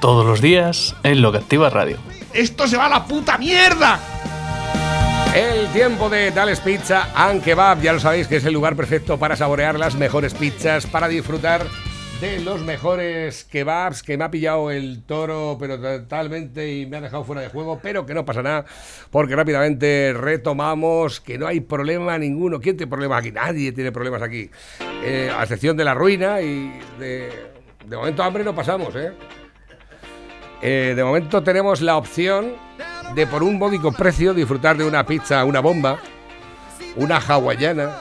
Todos los días en Lo que Activa Radio. ¡Esto se va a la puta mierda! El tiempo de Dales Pizza and Kebab, ya lo sabéis que es el lugar perfecto para saborear las mejores pizzas, para disfrutar de los mejores kebabs, que me ha pillado el toro, pero totalmente y me ha dejado fuera de juego, pero que no pasa nada, porque rápidamente retomamos que no hay problema ninguno. ¿Quién tiene problemas aquí? Nadie tiene problemas aquí. Eh, a excepción de la ruina y de, de momento hambre no pasamos, ¿eh? Eh, de momento tenemos la opción de por un módico precio disfrutar de una pizza, una bomba, una hawaiana,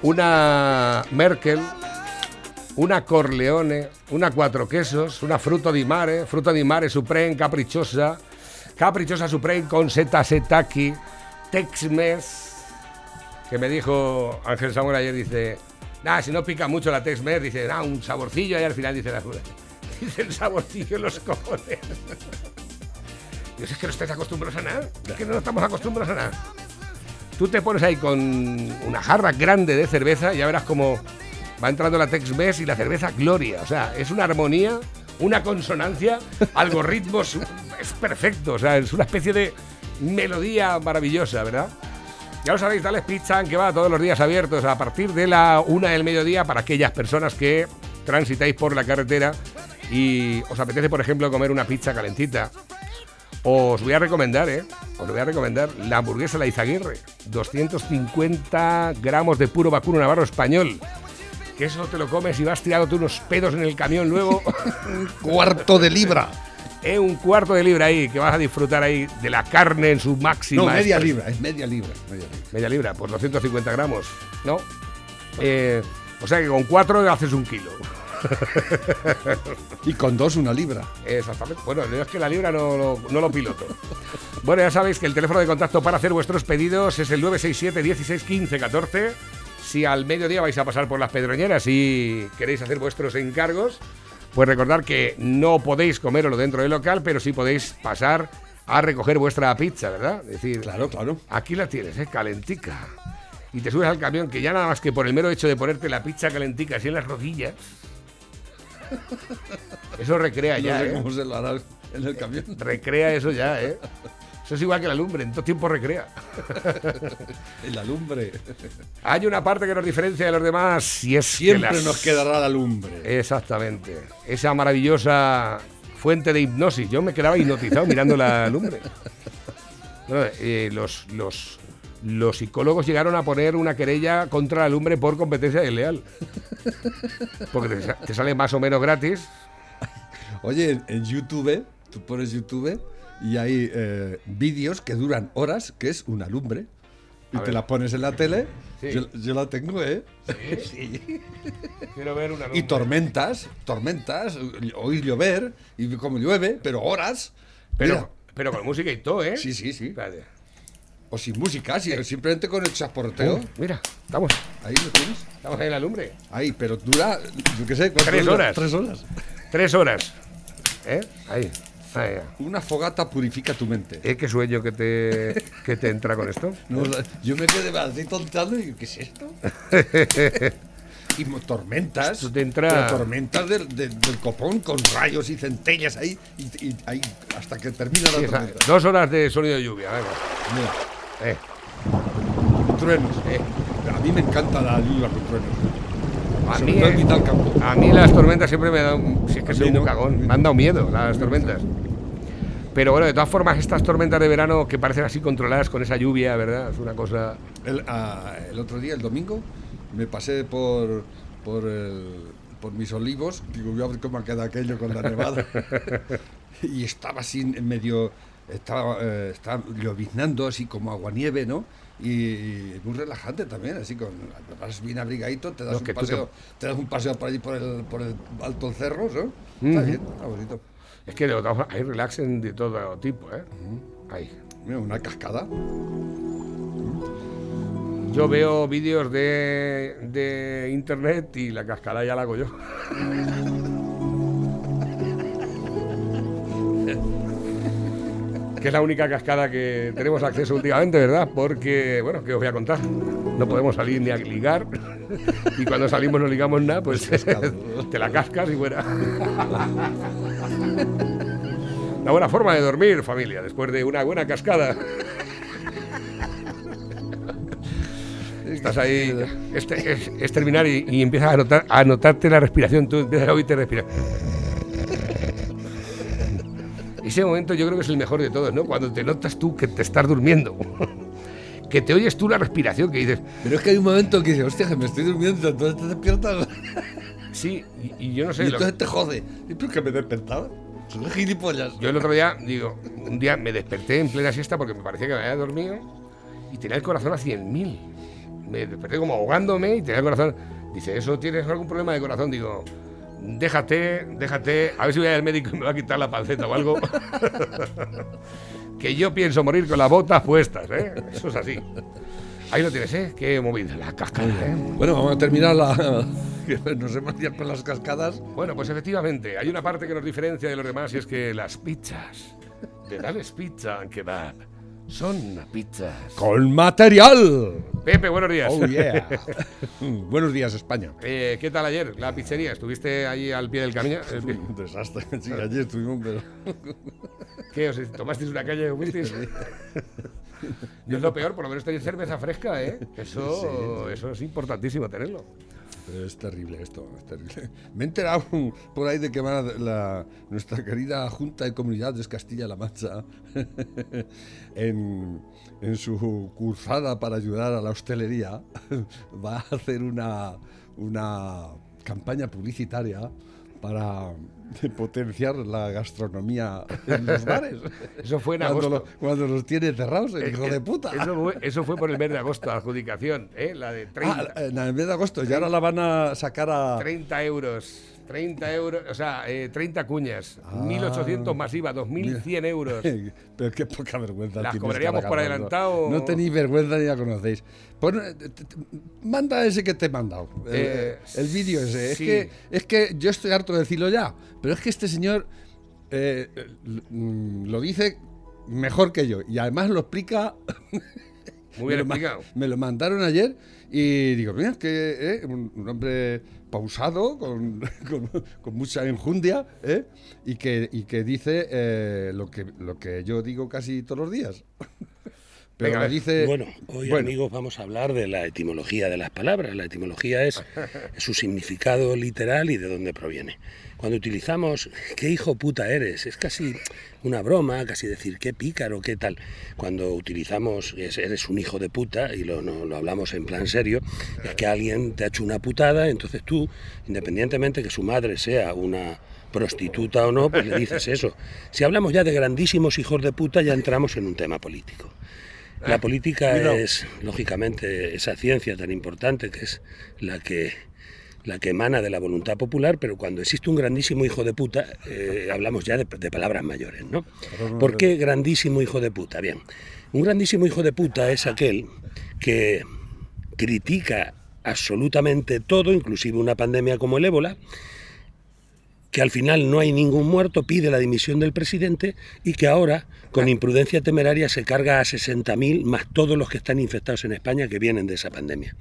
una Merkel, una Corleone, una cuatro quesos, una fruto di mare, fruto di mare supreme caprichosa, caprichosa supreme con seta setaki, Tex-Mex, que me dijo Ángel Samuel ayer, dice, nada, si no pica mucho la Tex-Mex, dice, nada, un saborcillo y al final dice la Dice el saborcillo en los cojones. Dios, es que no estáis acostumbrados a nada. Es que no estamos acostumbrados a nada. Tú te pones ahí con una jarra grande de cerveza y ya verás cómo va entrando la Tex-Mex y la cerveza Gloria. O sea, es una armonía, una consonancia, algoritmos, es perfecto. O sea, es una especie de melodía maravillosa, ¿verdad? Ya lo sabéis, Dales Pizza, que va todos los días abiertos a partir de la una del mediodía para aquellas personas que transitáis por la carretera y os apetece, por ejemplo, comer una pizza calentita. Os voy a recomendar, ¿eh? Os voy a recomendar la hamburguesa La Izaguirre. 250 gramos de puro vacuno navarro español. Que eso te lo comes y vas tirándote unos pedos en el camión luego. un cuarto de libra. Eh, un cuarto de libra ahí, que vas a disfrutar ahí de la carne en su máxima. No, media libra, es media libra. Media libra, media libra pues 250 gramos, ¿no? Eh, o sea que con cuatro haces un kilo. Y con dos una libra. Exactamente. Bueno, es que la libra no, lo piloto. bueno, ya sabéis que el teléfono de contacto para hacer vuestros pedidos es el 967 16 15 14. Si al mediodía vais a pasar por las pedroñeras y queréis hacer vuestros encargos, pues recordar que no podéis comerlo dentro del local, pero sí podéis pasar a recoger vuestra pizza, ¿verdad? Es decir, claro, claro. Aquí la tienes, ¿eh? Calentica. Y te subes al camión que ya nada más que por el mero hecho de ponerte la pizza calentica así en las rodillas, eso recrea ya, ¿eh? cómo se lo hará en el camión. Recrea eso ya, ¿eh? Eso es igual que la lumbre, en todo tiempo recrea. en la lumbre. Hay una parte que nos diferencia de los demás y es Siempre nos quedará la lumbre. Exactamente. Esa maravillosa fuente de hipnosis. Yo me quedaba hipnotizado mirando la lumbre. Eh, los, los, los psicólogos llegaron a poner una querella contra la lumbre por competencia desleal. Porque te, sale más o menos gratis. Oye, en YouTube, tú pones YouTube y hay eh, vídeos que duran horas, que es una lumbre. Y te la pones en la tele. Yo, la tengo, ¿eh? Sí, sí. Quiero ver una lumbre. Y tormentas, tormentas, oír llover, y como llueve, pero horas. Pero, pero con música y todo, ¿eh? Sí, sí, sí. O sin música, simplemente con el chasporteo. Uh, mira, estamos. Ahí lo tienes. Estamos ahí en la lumbre. Ahí, pero dura, yo qué sé, tres horas. Tres horas. Tres horas. ¿Eh? Ahí. Una fogata purifica tu mente. ¿Eh? ¿Qué sueño que te, que te entra con esto? yo me quedé así tontando y digo, ¿qué es esto? y tormentas. te entra... Tormentas del, copón con rayos y centellas ahí, y, ahí hasta que termina la tormenta. Dos horas de sonido de lluvia, venga. Mira. Eh. Truenos. Eh. A mí me encanta la lluvia con truenos. A mí, eh, a mí las tormentas siempre me dan. Si es que soy un cagón. Me han dado miedo las tormentas. Pero bueno, de todas formas, estas tormentas de verano que parecen así controladas con esa lluvia, ¿verdad? Es una cosa. El, ah, el otro día, el domingo, me pasé por, por, por mis olivos. Digo, voy a ver cómo queda aquello con la nevada. y estaba así en medio estaba, eh, está lloviznando así como agua-nieve, ¿no? Y, muy relajante también, así con vas bien abrigadito, te das, un paseo, te... das un paseo por allí por el, por el alto cerro, ¿no? Está bien, está bonito. Es que de otra forma, hay relaxen de todo tipo, ¿eh? Hay. Mira, una cascada. Yo veo vídeos de, de internet y la cascada ya la hago yo. que es la única cascada que tenemos acceso últimamente, ¿verdad? Porque, bueno, ¿qué os voy a contar? No podemos salir ni a ligar. Y cuando salimos no ligamos nada, pues te la cascas y fuera. Una buena forma de dormir, familia, después de una buena cascada. Estás ahí, este, es, terminar y, empiezas a, notar, a notarte la respiración, tú empiezas a oírte respirar. Ese momento yo creo que es el mejor de todos, ¿no? Cuando te notas tú que te estás durmiendo. que te oyes tú la respiración, que dices... Pero es que hay un momento que dices, hostia, que me estoy durmiendo, entonces te despiertas. Sí, y, yo no sé... Y entonces te jode. ¿Y por qué me despertaba? Son gilipollas. Yo el otro día, digo, un día me desperté en plena siesta porque me parecía que me había dormido y tenía el corazón a 100.000. Me desperté como ahogándome y tenía el corazón... Dice, ¿eso tienes algún problema de corazón? Digo, déjate, déjate, a ver si voy al médico y me va a quitar la panceta o algo. que yo pienso morir con las botas puestas, ¿eh? Eso es así. Ahí lo tienes, ¿eh? Qué movida, la cascada, ¿eh? Bueno, vamos a terminar la... nos hemos ido con las cascadas. Bueno, pues efectivamente, hay una parte que nos diferencia de los demás y es que las pizzas de Dales Pizza que va son pizzas. ¡Con material! Pepe, buenos días. Oh, yeah. buenos días, España. Eh, ¿Qué tal ayer? La pizzería. ¿Estuviste ahí al pie del camino? Un desastre. Sí, ayer estuvimos, pero. ¿Qué? ¿Os tomasteis una calle de No es lo peor, por lo menos tenéis cerveza fresca, ¿eh? Eso, eso es importantísimo tenerlo es terrible esto, es terrible. Me he enterado por ahí de que la, nuestra querida Junta de Comunidades Castilla-La Mancha en, en, su cursada para ayudar a la hostelería va a hacer una, una campaña publicitaria para potenciar la gastronomía en los bares. Eso fue en cuando agosto. cuando los tiene cerrados, el hijo de puta. Eso fue, por el mes de agosto, adjudicación, ¿eh? la de 30. Ah, en el mes de agosto, y ahora la van a sacar a... 30 euros. 30 euros, o sea, 30 eh, cuñas, 1.800 ah. más IVA, 2.100 euros. Pero qué poca vergüenza. Las cobraríamos por adelantado. No tenéis vergüenza ni la conocéis. manda ese que te he mandado, el, eh, vídeo ese. Es, que, es que yo estoy harto de decirlo ya, pero es que este señor eh, lo dice mejor que yo y además lo explica. Muy bien explicado. Me lo mandaron ayer y digo, mira, que un hombre pausado, con, con, mucha enjundia, ¿eh? y, que, y que dice eh, lo, que, lo que yo digo casi todos los días. Pero dice... Bueno, hoy amigos vamos a hablar de la etimología de las palabras. La etimología es su significado literal y de dónde proviene. Cuando utilizamos qué hijo puta eres, es casi una broma, casi decir qué pícaro, qué tal. Cuando utilizamos eres un hijo de puta, y lo, lo hablamos en plan serio, es que alguien te ha hecho una putada, entonces tú, independientemente que su madre sea una prostituta o no, pues le dices eso. Si hablamos ya de grandísimos hijos de puta, ya entramos en un tema político. La política es, lógicamente, esa ciencia tan importante que es la que la que emana de la voluntad popular, pero cuando existe un grandísimo hijo de puta, eh, hablamos ya de, palabras mayores, ¿no? ¿Por qué grandísimo hijo de puta? Bien, un grandísimo hijo de puta es aquel que critica absolutamente todo, inclusive una pandemia como el ébola, que al final no hay ningún muerto, pide la dimisión del presidente y que ahora, con imprudencia temeraria, se carga a 60.000 más todos los que están infectados en España que vienen de esa pandemia.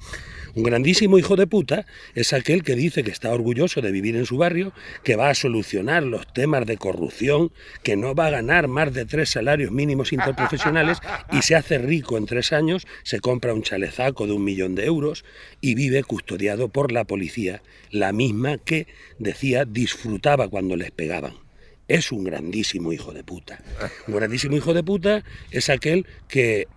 Un grandísimo hijo de puta es aquel que dice que está orgulloso de vivir en su barrio, que va a solucionar los temas de corrupción, que no va a ganar más de tres salarios mínimos interprofesionales y se hace rico en tres años, se compra un chalezaco de un millón de euros y vive custodiado por la policía, la misma que decía disfrutaba cuando les pegaban es un grandísimo hijo de puta. Un grandísimo hijo de puta es aquel que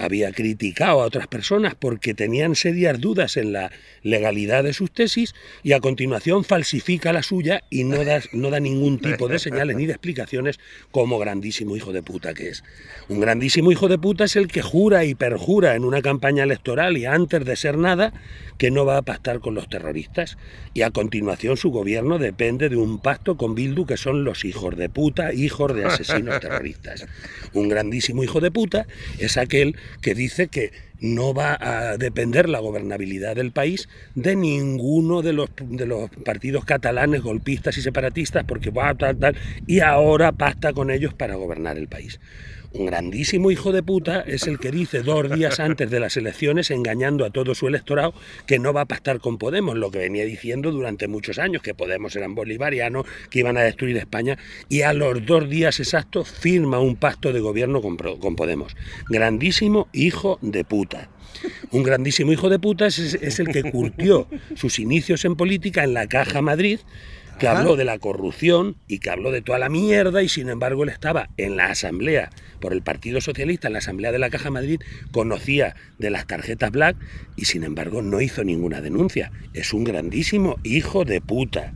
había criticado a otras personas porque tenían serias dudas en la legalidad de sus tesis y a continuación falsifica la suya y no da, no da ningún tipo de señales ni de explicaciones como grandísimo hijo de puta que es. Un grandísimo hijo de puta es el que jura y perjura en una campaña electoral y antes de ser nada que no va a pactar con los terroristas y a continuación su gobierno depende de un pacto con Bildu que son los hijos de puta, hijos de asesinos terroristas. Un grandísimo hijo de puta es aquel que dice que no va a depender la gobernabilidad del país de ninguno de los, de los partidos catalanes, golpistas y separatistas, porque va a tal, tal, y ahora pacta con ellos para gobernar el país. Un grandísimo hijo de puta es el que dice dos días antes de las elecciones, engañando a todo su electorado, que no va a pactar con Podemos, lo que venía diciendo durante muchos años, que Podemos eran bolivarianos, que iban a destruir España, y a los dos días exactos firma un pacto de gobierno con, con Podemos. Grandísimo hijo de puta. Un grandísimo hijo de puta es, es el que curtió sus inicios en política en la Caja Madrid, que habló de la corrupción y que habló de toda la mierda y sin embargo él estaba en la asamblea por el Partido Socialista, en la asamblea de la Caja Madrid, conocía de las tarjetas black y sin embargo no hizo ninguna denuncia. Es un grandísimo hijo de puta.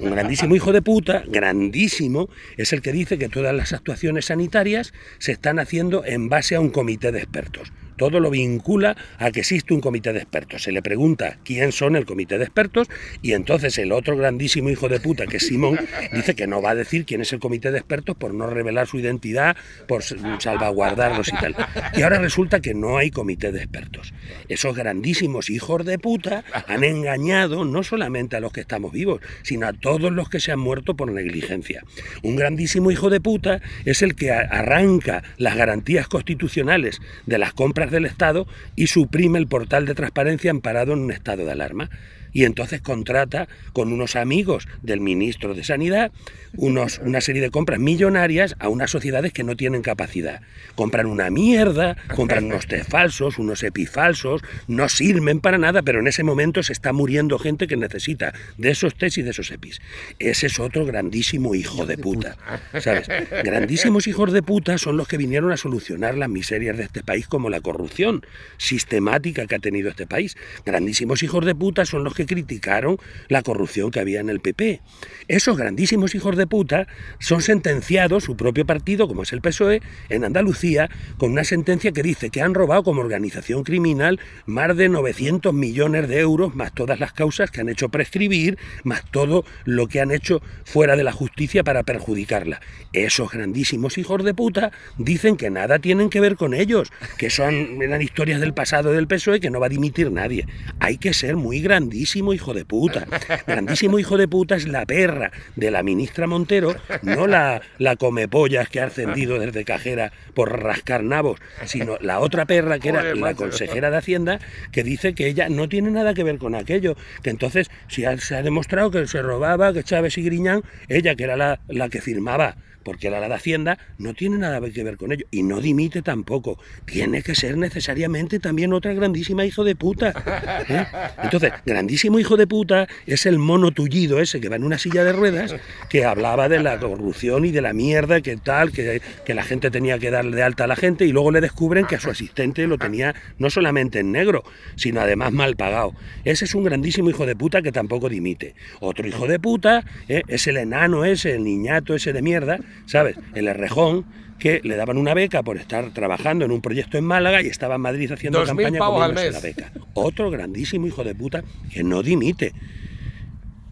Un grandísimo hijo de puta, grandísimo, es el que dice que todas las actuaciones sanitarias se están haciendo en base a un comité de expertos. Todo lo vincula a que existe un comité de expertos. Se le pregunta quién son el comité de expertos y entonces el otro grandísimo hijo de puta, que es Simón, dice que no va a decir quién es el comité de expertos por no revelar su identidad, por salvaguardarlos y tal. Y ahora resulta que no hay comité de expertos. Esos grandísimos hijos de puta han engañado no solamente a los que estamos vivos, sino a todos los que se han muerto por negligencia. Un grandísimo hijo de puta es el que arranca las garantías constitucionales de las compras del Estado y suprime el portal de transparencia amparado en un estado de alarma y entonces contrata con unos amigos del ministro de Sanidad unos, una serie de compras millonarias a unas sociedades que no tienen capacidad. Compran una mierda, compran unos test falsos, unos epifalsos, no sirven para nada, pero en ese momento se está muriendo gente que necesita de esos test y de esos epis. Ese es otro grandísimo hijo de puta, ¿sabes? Grandísimos hijos de puta son los que vinieron a solucionar las miserias de este país como la corrupción sistemática que ha tenido este país. Grandísimos hijos de puta son los que criticaron la corrupción que había en el PP. Esos grandísimos hijos de puta son sentenciados, su propio partido, como es el PSOE, en Andalucía, con una sentencia que dice que han robado como organización criminal más de 900 millones de euros, más todas las causas que han hecho prescribir, más todo lo que han hecho fuera de la justicia para perjudicarla. Esos grandísimos hijos de puta dicen que nada tienen que ver con ellos, que son eran historias del pasado del PSOE que no va a dimitir nadie. Hay que ser muy grandísimos hijo de puta. Grandísimo hijo de puta es la perra de la ministra Montero, no la, la come pollas que ha ascendido desde cajera por rascar nabos, sino la otra perra que era la consejera de Hacienda, que dice que ella no tiene nada que ver con aquello. Que entonces, si se ha demostrado que se robaba, que Chávez y Griñán, ella que era la, la que firmaba porque la de Hacienda no tiene nada que ver con ello y no dimite tampoco. Tiene que ser necesariamente también otra grandísima hijo de puta. ¿eh? Entonces, grandísimo hijo de puta es el mono tullido ese que va en una silla de ruedas que hablaba de la corrupción y de la mierda que tal, que, que la gente tenía que darle de alta a la gente y luego le descubren que a su asistente lo tenía no solamente en negro, sino además mal pagado. Ese es un grandísimo hijo de puta que tampoco dimite. Otro hijo de puta ¿eh? es el enano ese, el niñato ese de mierda, ¿sabes? El Errejón, que le daban una beca por estar trabajando en un proyecto en Málaga y estaba en Madrid haciendo campaña al mes. la beca. Otro grandísimo hijo de puta que no dimite.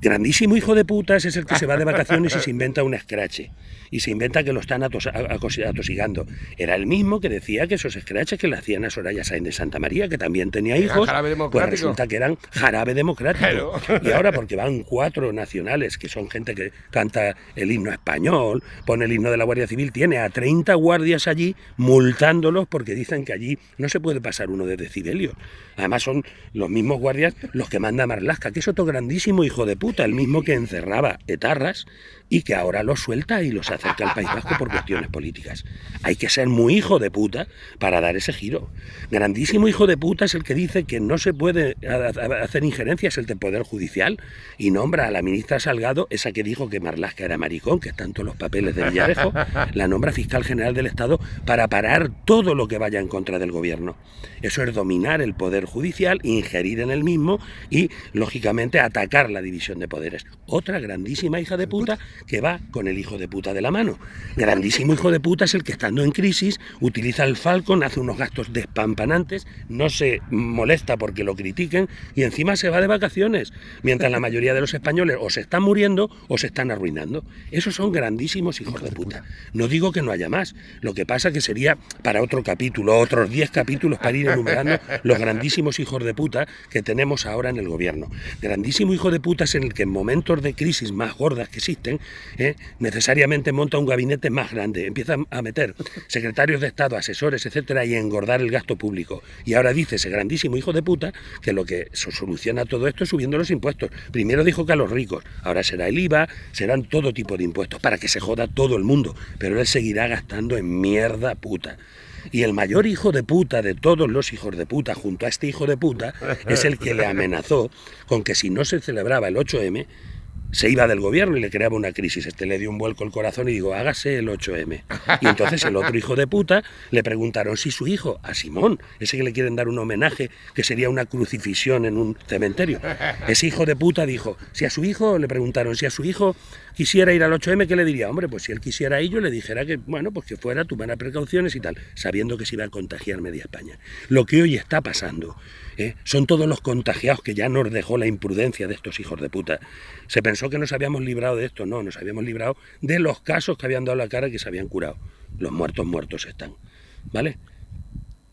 Grandísimo hijo de putas es el que se va de vacaciones y se inventa un escrache y se inventa que lo están atosigando. Era el mismo que decía que esos scratches que le hacían a Soraya Sainz de Santa María, que también tenía hijos, pues resulta que eran jarabe democrático. Y ahora porque van cuatro nacionales, que son gente que canta el himno español, pone el himno de la Guardia Civil, tiene a 30 guardias allí multándolos porque dicen que allí no se puede pasar uno de decibelio. Además son los mismos guardias los que manda Marlasca, que es otro grandísimo hijo de puta puta, el mismo que encerraba etarras y que ahora los suelta y los acerca al País Vasco por cuestiones políticas. Hay que ser muy hijo de puta para dar ese giro. Grandísimo hijo de puta es el que dice que no se puede hacer injerencias el Poder Judicial y nombra a la ministra Salgado, esa que dijo que Marlasca era maricón, que está en todos los papeles de Villarejo, la nombra fiscal general del Estado para parar todo lo que vaya en contra del gobierno. Eso es dominar el Poder Judicial, ingerir en el mismo y, lógicamente, atacar la división de poderes. Otra grandísima hija de puta que va con el hijo de puta de la mano. Grandísimo hijo de puta es el que estando en crisis utiliza el Falcon, hace unos gastos despampanantes, no se molesta porque lo critiquen y encima se va de vacaciones, mientras la mayoría de los españoles o se están muriendo o se están arruinando. Esos son grandísimos hijos de puta. No digo que no haya más, lo que pasa que sería para otro capítulo, otros 10 capítulos para ir enumerando los grandísimos hijos de puta que tenemos ahora en el gobierno. Grandísimo hijo de puta es en el que en momentos de crisis más gordas que existen, ¿eh? necesariamente monta un gabinete más grande, empieza a meter secretarios de Estado, asesores, etcétera, y engordar el gasto público. Y ahora dice ese grandísimo hijo de puta que lo que soluciona todo esto es subiendo los impuestos. Primero dijo que a los ricos, ahora será el IVA, serán todo tipo de impuestos para que se joda todo el mundo, pero él seguirá gastando en mierda puta. Y el mayor hijo de puta de todos los hijos de puta, junto a este hijo de puta, es el que le amenazó con que si no se celebraba el 8M, se iba del gobierno y le creaba una crisis. Este le dio un vuelco el corazón y digo, hágase el 8M. Y entonces el otro hijo de puta le preguntaron si su hijo, a Simón, ese que le quieren dar un homenaje, que sería una crucifixión en un cementerio. Ese hijo de puta dijo, si a su hijo, le preguntaron, si a su hijo quisiera ir al 8M, ¿qué le diría? Hombre, pues si él quisiera ir, yo le dijera que, bueno, pues que fuera, tomara precauciones y tal, sabiendo que se iba a contagiar media España. Lo que hoy está pasando ¿eh? son todos los contagiados que ya nos dejó la imprudencia de estos hijos de puta. Se pensó que nos habíamos librado de esto, no, nos habíamos librado de los casos que habían dado la cara y que se habían curado. Los muertos muertos están. ¿Vale?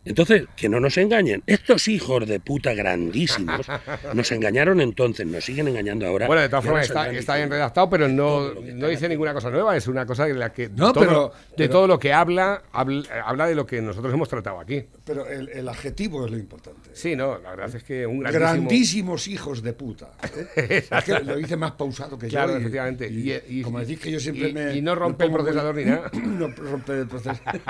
Entonces, que no nos engañen. Estos hijos de puta grandísimos nos engañaron entonces, nos siguen engañando ahora. Bueno, de todas formas está, bien redactado, pero no, no dice ninguna cosa nueva. Es una cosa en la que no, pero, de todo lo que habla, habla, de lo que nosotros hemos tratado aquí. Pero el, adjetivo es lo importante. Sí, no, la verdad es que un grandísimo... Grandísimos hijos de puta. ¿eh? es que lo dice más pausado que claro, yo. Claro, efectivamente. Y, como decís que yo siempre me... Y no rompe el procesador ni nada. no rompe el procesador.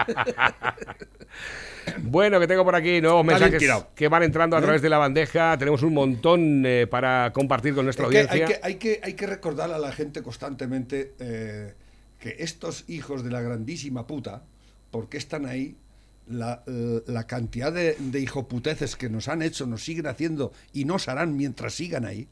Bueno, que tengo por aquí nuevos mensajes que van entrando a ¿Eh? través de la bandeja. Tenemos un montón eh, para compartir con nuestra audiencia. Hay que, hay, que, recordar a la gente constantemente eh, que estos hijos de la grandísima puta, ¿por qué están ahí? La, cantidad de, de hijoputeces que nos han hecho, nos siguen haciendo y nos harán mientras sigan ahí,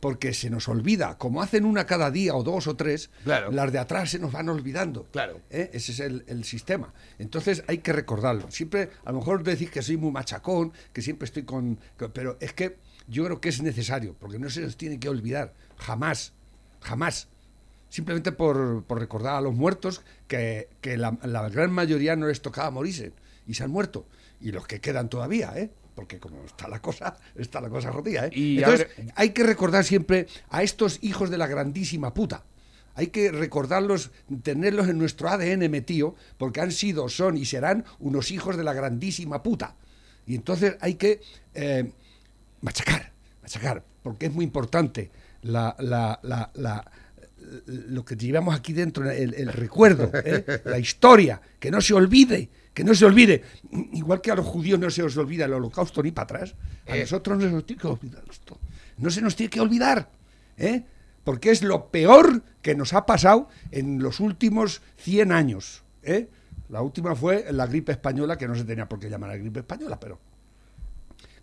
porque se nos olvida, como hacen una cada día o dos o tres, las de atrás se nos van olvidando. Claro. ¿Eh? Ese es el, sistema. Entonces hay que recordarlo. Siempre, a lo mejor decís que soy muy machacón, que siempre estoy con... Pero es que yo creo que es necesario, porque no se nos tiene que olvidar, jamás, jamás. Simplemente por, recordar a los muertos que, la, la, gran mayoría no les tocaba morirse y se han muerto. Y los que quedan todavía, ¿eh? Porque como está la cosa, está la cosa jodida, ¿eh? Entonces, hay que recordar siempre a estos hijos de la grandísima puta. Hay que recordarlos, tenerlos en nuestro ADN metido, porque han sido, son y serán unos hijos de la grandísima puta. Y entonces hay que eh, machacar, machacar, porque es muy importante la, lo que llevamos aquí dentro, el, recuerdo, ¿eh? la historia, que no se olvide, que no se olvide, igual que a los judíos no se os olvida el holocausto ni para atrás, a eh. nosotros no se nos tiene que olvidar esto. No se nos tiene que olvidar, ¿eh? porque es lo peor que nos ha pasado en los últimos 100 años. ¿eh? La última fue la gripe española, que no se tenía por qué llamar la gripe española, pero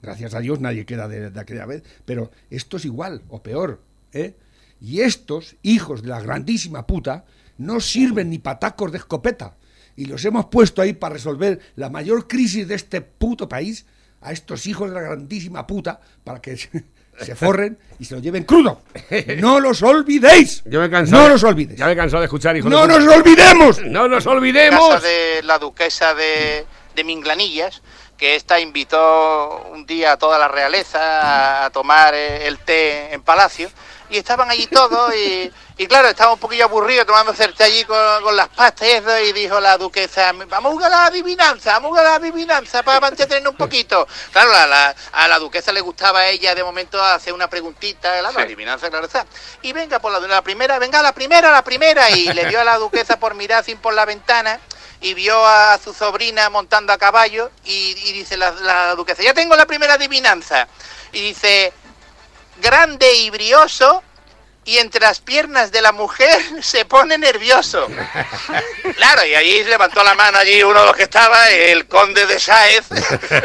gracias a Dios nadie queda de, de aquella vez. Pero esto es igual o peor. ¿eh? Y estos, hijos de la grandísima puta, no sirven ni patacos de escopeta y los hemos puesto ahí para resolver la mayor crisis de este puto país a estos hijos de la grandísima puta para que se forren y se lo lleven crudo. No los olvidéis. Yo me no los olvides. Ya me he cansado de escuchar, hijos ¡No nos olvidemos! ¡No nos olvidemos! de la duquesa de, de Minglanillas que esta invitó un día a toda la realeza a, tomar el té en palacio y estaban allí todos y, claro, estaba un poquillo aburrido tomando té allí con, las pastas y eso y dijo la duquesa, vamos a jugar a la adivinanza, vamos a jugar a la adivinanza para mantenernos un poquito. Claro, a la duquesa le gustaba a ella de momento hacer una preguntita, la adivinanza, claro está. Y venga por la, la primera, venga la primera, la primera, y le dio a la duquesa por mirar sin por la ventana y vio a su sobrina montando a caballo y, dice la, duquesa, ya tengo la primera adivinanza. Y dice, grande y brioso, y entre las piernas de la mujer se pone nervioso. Claro, y allí levantó la mano allí uno de los que estaba, el conde de Sáez.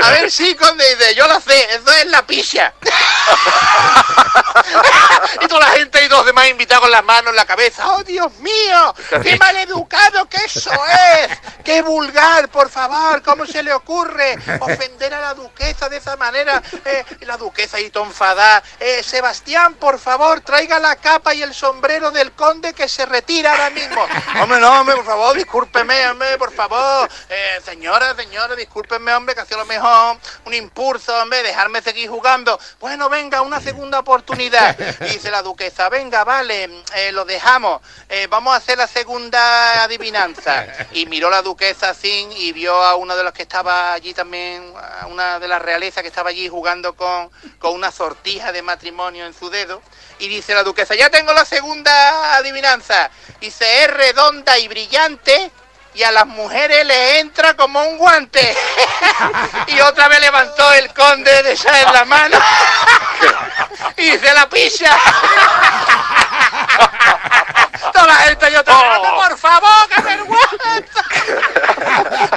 A ver, sí, conde, dice, yo lo sé, eso es la picha. y toda la gente y los demás invitados con las manos en la cabeza. ¡Oh, Dios mío! ¡Qué maleducado que eso es! ¡Qué vulgar, por favor! ¿Cómo se le ocurre ofender a la duquesa de esa manera? Eh, la duquesa y tonfada. Eh, Sebastián, por favor, traiga la y el sombrero del conde que se retira ahora mismo. Hombre, no, hombre, por favor, discúlpeme, hombre, por favor. Eh, señora, señora, discúlpeme, hombre, que ha sido lo mejor un impulso, hombre, dejarme seguir jugando. Bueno, venga, una segunda oportunidad. dice la duquesa, venga, vale, eh, lo dejamos. Eh, vamos a hacer la segunda adivinanza. Y miró la duquesa así y vio a uno de los que estaba allí también, a una de las realezas que estaba allí jugando con, con una sortija de matrimonio en su dedo. Y dice la duquesa, ya tengo la segunda adivinanza. Dice, es redonda y brillante y a las mujeres le entra como un guante. y otra vez levantó el conde de esa en la mano y se la pisa. Toda la yo te oh. por favor, qué vergüenza.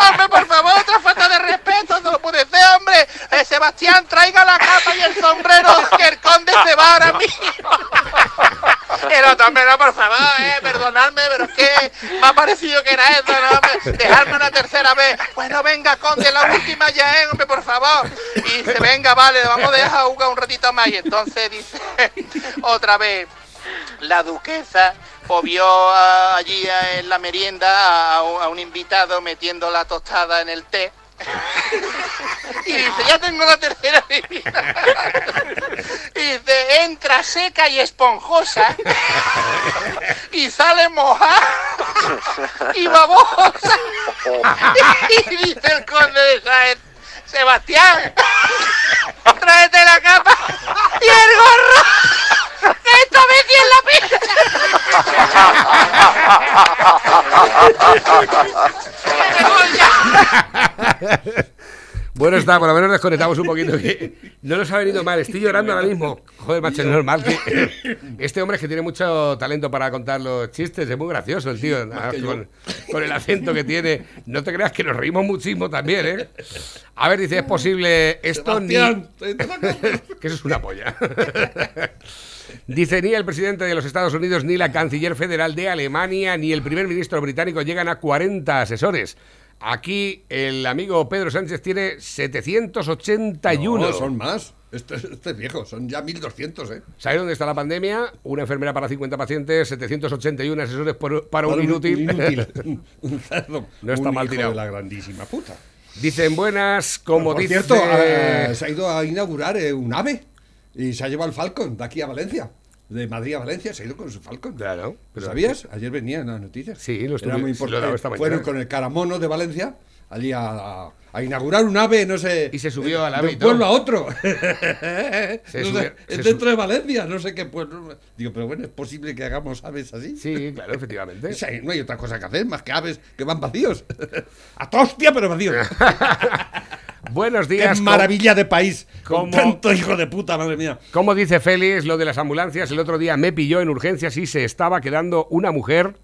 hombre, por favor, otra falta de respeto, no lo puede ser, hombre. Eh, Sebastián, traiga la capa y el sombrero que el conde se va ahora mismo. No, por favor, eh, perdonadme, pero es que me ha parecido que era eso, ¿no? Dejarme una tercera vez. Bueno, venga, conde, la última ya, eh, hombre, por favor. Y dice, venga, vale, vamos a dejar jugar un ratito más. Y entonces dice, otra vez, la duquesa o vio allí en la merienda a, un invitado metiendo la tostada en el té. Y dice, ya tengo la tercera bebida. y dice, entra seca y esponjosa y sale mojada y babosa. y dice el conde de Saez, Sebastián, tráete la capa y el gorro. ¡Esta vez en la pista! Bueno está, por lo menos desconectamos un poquito. no nos ha venido mal, estoy llorando ahora mismo. Joder, macho, es normal que. Este hombre es que tiene mucho talento para contar los chistes, es muy gracioso el tío. Con, el acento que tiene. No te creas que nos reímos muchísimo también, ¿eh? A ver, dice, es posible esto ni. que eso es una polla. Dice, ni el presidente de los Estados Unidos, ni la canciller federal de Alemania, ni el primer ministro británico llegan a 40 asesores. Aquí el amigo Pedro Sánchez tiene 781. No, son más. Este, este, es viejo, son ya 1200, ¿eh? ¿Sabes dónde está la pandemia? Una enfermera para 50 pacientes, 781 asesores para, un inútil. Un, cerdo. No está mal tirado. de la grandísima puta. Dicen buenas, como dice. cierto, eh, se ha ido a inaugurar eh, un ave y se ha llevado el Falcon de aquí a Valencia. De Madrid a Valencia se ha ido con su Falcon. Claro. ¿Lo sabías? Ayer venía en las noticias. Sí, lo Era muy importante. Fueron con el Caramono de Valencia allí a, inaugurar un ave, no sé. Y se subió al ave. De un pueblo a otro. es dentro de Valencia, no sé qué pueblo. Digo, pero bueno, ¿es posible que hagamos aves así? Sí, claro, efectivamente. no hay otra cosa que hacer más que aves que van vacíos. a tostia, pero vacíos. Buenos días. Qué maravilla de país. Con tanto hijo de puta, madre mía. Como dice Félix, lo de las ambulancias, el otro día me pilló en urgencias y se estaba quedando una mujer.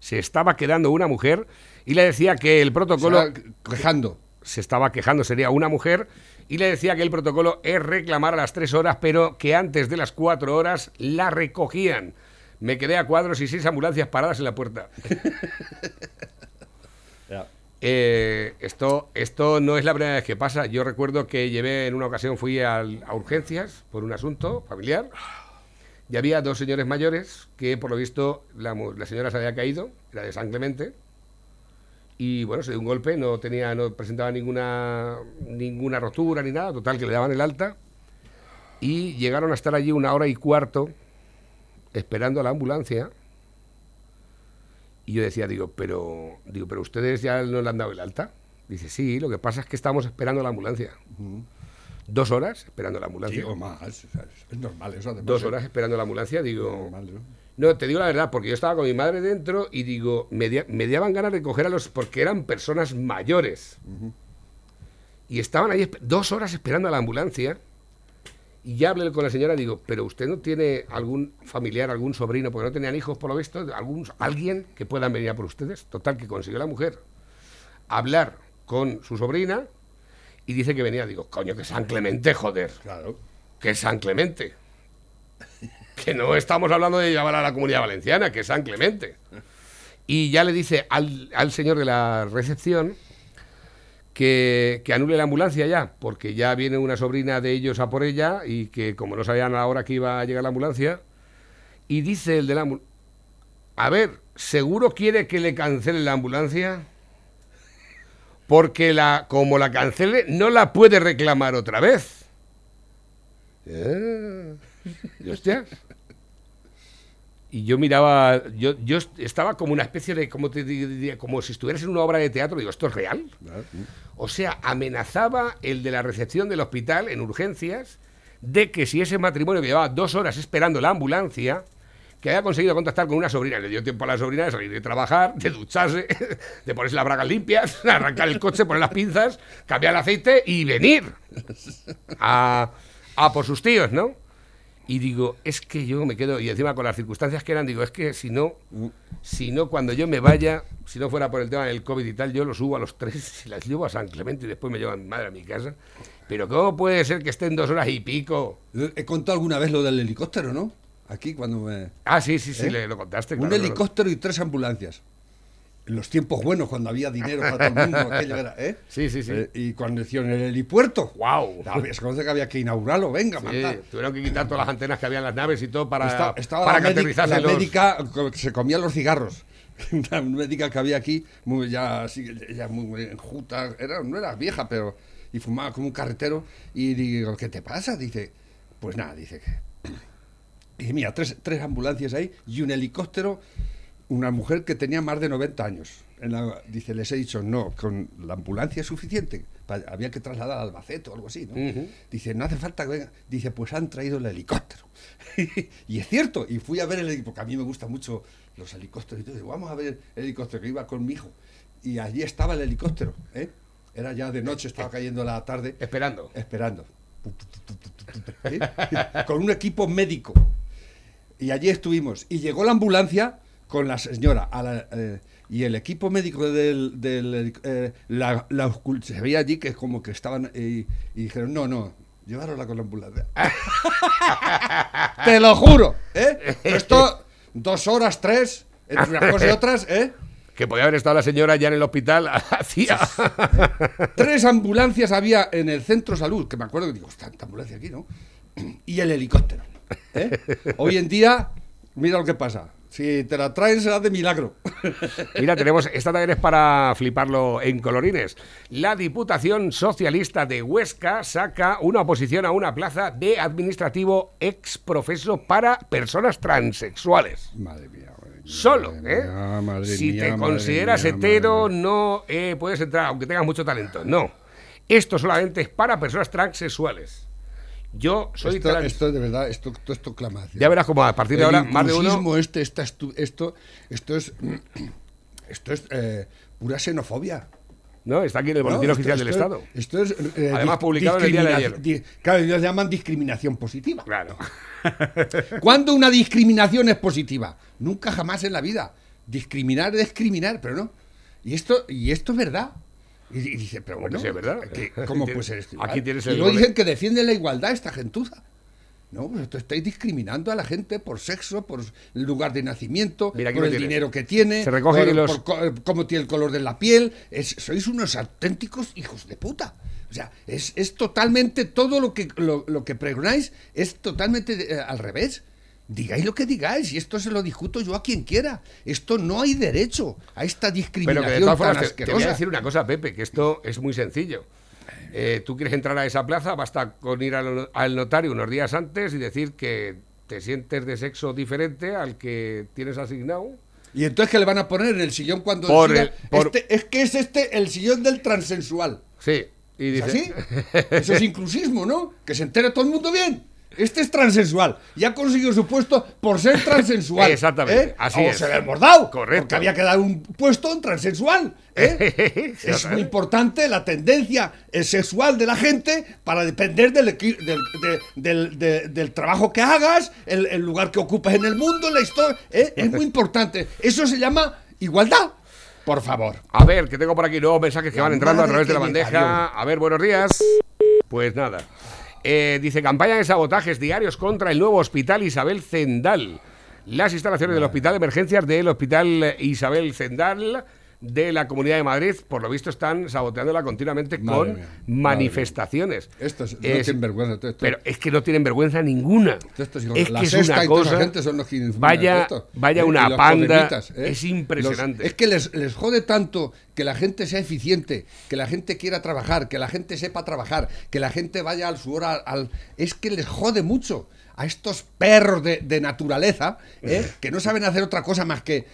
Se estaba quedando una mujer y le decía que el protocolo... Se quejando. Se estaba quejando, sería una mujer, y le decía que el protocolo es reclamar a las tres horas, pero que antes de las cuatro horas la recogían. Me quedé a cuadros y seis ambulancias paradas en la puerta. Eh, esto, esto no es la primera vez que pasa. Yo recuerdo que llevé en una ocasión, fui a, urgencias por un asunto familiar y había dos señores mayores que por lo visto la, la señora se había caído, era de San Clemente, y bueno, se dio un golpe, no tenía, no presentaba ninguna, ninguna rotura ni nada, total que le daban el alta y llegaron a estar allí una hora y cuarto esperando a la ambulancia. Y yo decía, digo, pero, digo, pero ustedes ya no le han dado el alta. Dice, sí, lo que pasa es que estamos esperando a la ambulancia. Dos horas esperando a la ambulancia. Digo, más, es normal eso. Dos horas esperando a la ambulancia, digo. ¿no? Te digo la verdad, porque yo estaba con mi madre dentro y digo, me, me daban ganas de coger a los. porque eran personas mayores. Y estaban ahí dos horas esperando a la ambulancia. Y ya hablé con la señora, digo, pero usted no tiene algún familiar, algún sobrino, porque no tenían hijos por lo visto, algún, alguien que puedan venir a por ustedes. Total, que consiguió la mujer hablar con su sobrina y dice que venía. Digo, coño, que San Clemente, joder. Claro. Que San Clemente. Que no estamos hablando de llamar a la comunidad valenciana, que San Clemente. Y ya le dice al, al señor de la recepción que, anule la ambulancia ya, porque ya viene una sobrina de ellos a por ella y que como no sabían ahora que iba a llegar la ambulancia, y dice el de la ambulancia, a ver, ¿seguro quiere que le cancele la ambulancia? Porque la, como la cancele, no la puede reclamar otra vez. Y yo miraba, yo, yo estaba como una especie de, como, te diría, como si estuvieras en una obra de teatro, digo, ¿esto es real? O sea, amenazaba el de la recepción del hospital en urgencias de que si ese matrimonio que llevaba dos horas esperando la ambulancia, que había conseguido contactar con una sobrina, le dio tiempo a la sobrina de salir de trabajar, de ducharse, de ponerse las bragas limpias, arrancar el coche, poner las pinzas, cambiar el aceite y venir a, a por sus tíos, ¿no? Y digo, es que yo me quedo, y encima con las circunstancias que eran, digo, es que si no, si no, cuando yo me vaya, si no fuera por el tema del COVID y tal, yo lo subo a los tres y las llevo a San Clemente y después me mi madre a mi casa. Pero ¿cómo puede ser que estén dos horas y pico? He contado alguna vez lo del helicóptero, ¿no? Aquí cuando me... Ah, sí, sí, sí, ¿Eh? le, lo contaste. Un helicóptero y tres ambulancias en los tiempos buenos, cuando había dinero para todo el mundo, aquello era, ¿eh? Sí, sí, sí. Eh, y cuando hicieron el helipuerto, ¡wow! Se conoce que había que inaugurarlo, venga, sí, Tuvieron que quitar todas las antenas que había en las naves y todo para, estaba para la que La médica se comía los cigarros. Una médica que había aquí, muy, ya, así, ya muy enjuta, era, no era vieja, pero. Y fumaba como un carretero. Y digo, ¿qué te pasa? Dice, pues nada, dice que. Y mira, tres, tres ambulancias ahí y un helicóptero una mujer que tenía más de 90 años. dice, les he dicho, no, con la ambulancia es suficiente. había que trasladar al Albacete o algo así. ¿no? Dice, no hace falta que venga. Dice, pues han traído el helicóptero. y es cierto, y fui a ver el helicóptero, porque a mí me gustan mucho los helicópteros. Y todo, digo, vamos a ver el helicóptero, que iba con mi hijo. Y allí estaba el helicóptero. ¿eh? Era ya de noche, estaba cayendo la tarde. Esperando. Esperando. con un equipo médico. Y allí estuvimos. Y llegó la ambulancia con la señora eh, y el equipo médico del, del eh, la, se veía allí que como que estaban y dijeron no no llevaronla con la ambulancia te lo juro ¿eh? esto dos horas tres entre unas cosas y otras ¿eh? que podía haber estado la señora ya en el hospital hacía tres ambulancias había en el centro salud que me acuerdo que digo tanta ambulancia aquí no y el helicóptero ¿eh? hoy en día mira lo que pasa si te la traen será de milagro. Mira, tenemos, esta también es para fliparlo en colorines. La Diputación Socialista de Huesca saca una oposición a una plaza de administrativo ex profeso para personas transexuales. Madre mía. Solo, ¿eh? si te consideras hetero, no eh, puedes entrar, aunque tengas mucho talento. No. Esto solamente es para personas transexuales. Yo soy esto, esto de verdad, esto, esto, clama. Ya verás como a partir de ahora más de uno. Este, esto, esto, esto es, esto es eh, pura xenofobia. No, está aquí en el boletín oficial del Estado. Esto es, eh, Además, publicado en el día de ayer. claro, ellos llaman discriminación positiva. Claro. ¿Cuándo una discriminación es positiva? Nunca jamás en la vida. Discriminar es discriminar, pero no. Y esto, y esto es verdad. Y, dice, pero bueno, es ¿verdad? ¿cómo puede ser esto? Aquí tienes el y luego dicen que defienden la igualdad esta gentuza. No, pues esto estáis discriminando a la gente por sexo, por el lugar de nacimiento, por el dinero que tiene, Se por, cómo tiene el color de la piel. sois unos auténticos hijos de puta. O sea, es, totalmente todo lo que, lo, que pregonáis es totalmente eh, al revés. Digáis lo que digáis, y esto se lo discuto yo a quien quiera. Esto no hay derecho a esta discriminación Pero que de todas formas, te, voy a decir una cosa, Pepe, que esto es muy sencillo. Eh, tú quieres entrar a esa plaza, basta con ir al, notario unos días antes y decir que te sientes de sexo diferente al que tienes asignado. Y entonces que le van a poner en el sillón cuando este, es que es este el sillón del transensual. Sí. Y dice... así? Eso es inclusismo, ¿no? Que se entere todo el mundo bien. Este es transensual y ha conseguido su puesto por ser transensual. Exactamente. ¿eh? Así o es. se le mordado. Correcto. Porque había que dar un puesto en transensual. ¿eh? es muy importante la tendencia sexual de la gente para depender del, del, del, trabajo que hagas, el, lugar que ocupes en el mundo, la historia. ¿eh? Es muy importante. Eso se llama igualdad. Por favor. A ver, que tengo por aquí nuevos mensajes que van entrando a través de la bandeja. A ver, buenos días. Pues nada. Eh, dice, campaña de sabotajes diarios contra el nuevo hospital Isabel Zendal. Las instalaciones del hospital de emergencias del hospital Isabel Zendal de la Comunidad de Madrid, por lo visto, están saboteándola continuamente con manifestaciones. Estos no tienen vergüenza. Pero es que no tienen vergüenza ninguna. es que es una cosa. vaya, vaya una panda. ¿eh? Es impresionante. es que les, les jode tanto que la gente sea eficiente, que la gente quiera trabajar, que la gente sepa trabajar, que la gente vaya al su hora. Al, es que les jode mucho a estos perros de, de naturaleza, ¿eh? que no saben hacer otra cosa más que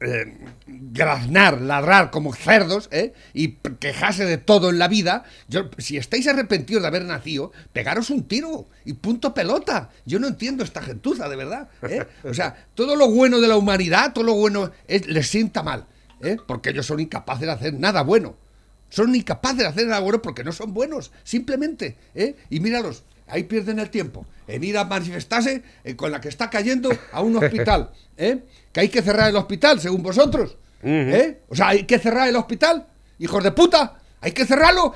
eh, graznar, ladrar como cerdos ¿eh? y quejarse de todo en la vida, yo, si estáis arrepentidos de haber nacido, pegaros un tiro y punto pelota. Yo no entiendo esta gentuza, de verdad. ¿eh? O sea, todo lo bueno de la humanidad, todo lo bueno les sienta mal, ¿eh? porque ellos son incapaces de hacer nada bueno. Son incapaces de hacer nada bueno porque no son buenos, simplemente. ¿eh? Y míralos, ahí pierden el tiempo en ir a manifestarse con la que está cayendo a un hospital. ¿eh? que hay que cerrar el hospital, según vosotros. ¿Eh? O sea, hay que cerrar el hospital, hijos de puta. Hay que cerrarlo.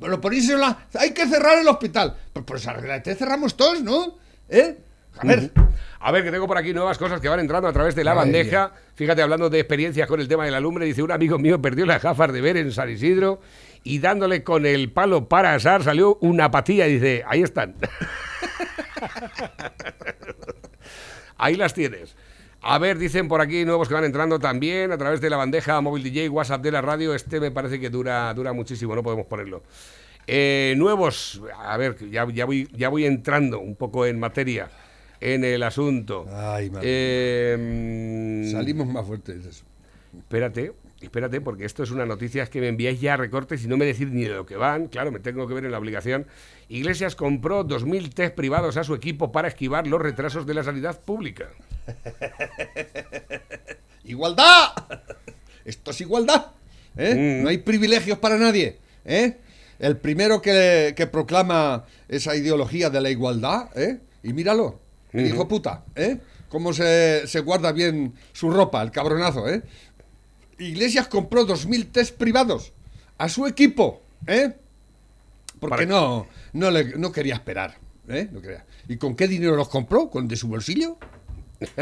lo, ponéis en la. Hay que cerrar el hospital. Pues, pues te cerramos todos, ¿no? ¿Eh? A ver. A ver, que tengo por aquí nuevas cosas que van entrando a través de la bandeja. Fíjate, hablando de experiencias con el tema de la lumbre, dice un amigo mío perdió las gafas de ver en San Isidro y dándole con el palo para asar salió una patilla y dice, ahí están. ahí las tienes. A ver, dicen por aquí nuevos que van entrando también a través de la bandeja móvil DJ, WhatsApp de la radio. Este me parece que dura, dura muchísimo, no podemos ponerlo. Eh, nuevos, a ver, ya, ya, voy, ya voy entrando un poco en materia en el asunto. Ay, madre. Eh, Salimos más fuertes de eso. Espérate, espérate, porque esto es una noticia que me enviáis ya recortes y no me decís ni de lo que van. Claro, me tengo que ver en la obligación. Iglesias compró 2.000 test privados a su equipo para esquivar los retrasos de la sanidad pública. ¡Igualdad! Esto es igualdad. ¿eh? Mm. No hay privilegios para nadie. ¿eh? El primero que, proclama esa ideología de la igualdad, ¿eh? y míralo, el hijo puta, ¿eh? cómo se, se, guarda bien su ropa, el cabronazo. ¿eh? Iglesias compró 2.000 test privados a su equipo. ¿eh? Porque no, no, le, no quería esperar. ¿eh? No quería. ¿Y con qué dinero los compró? ¿Con de su bolsillo?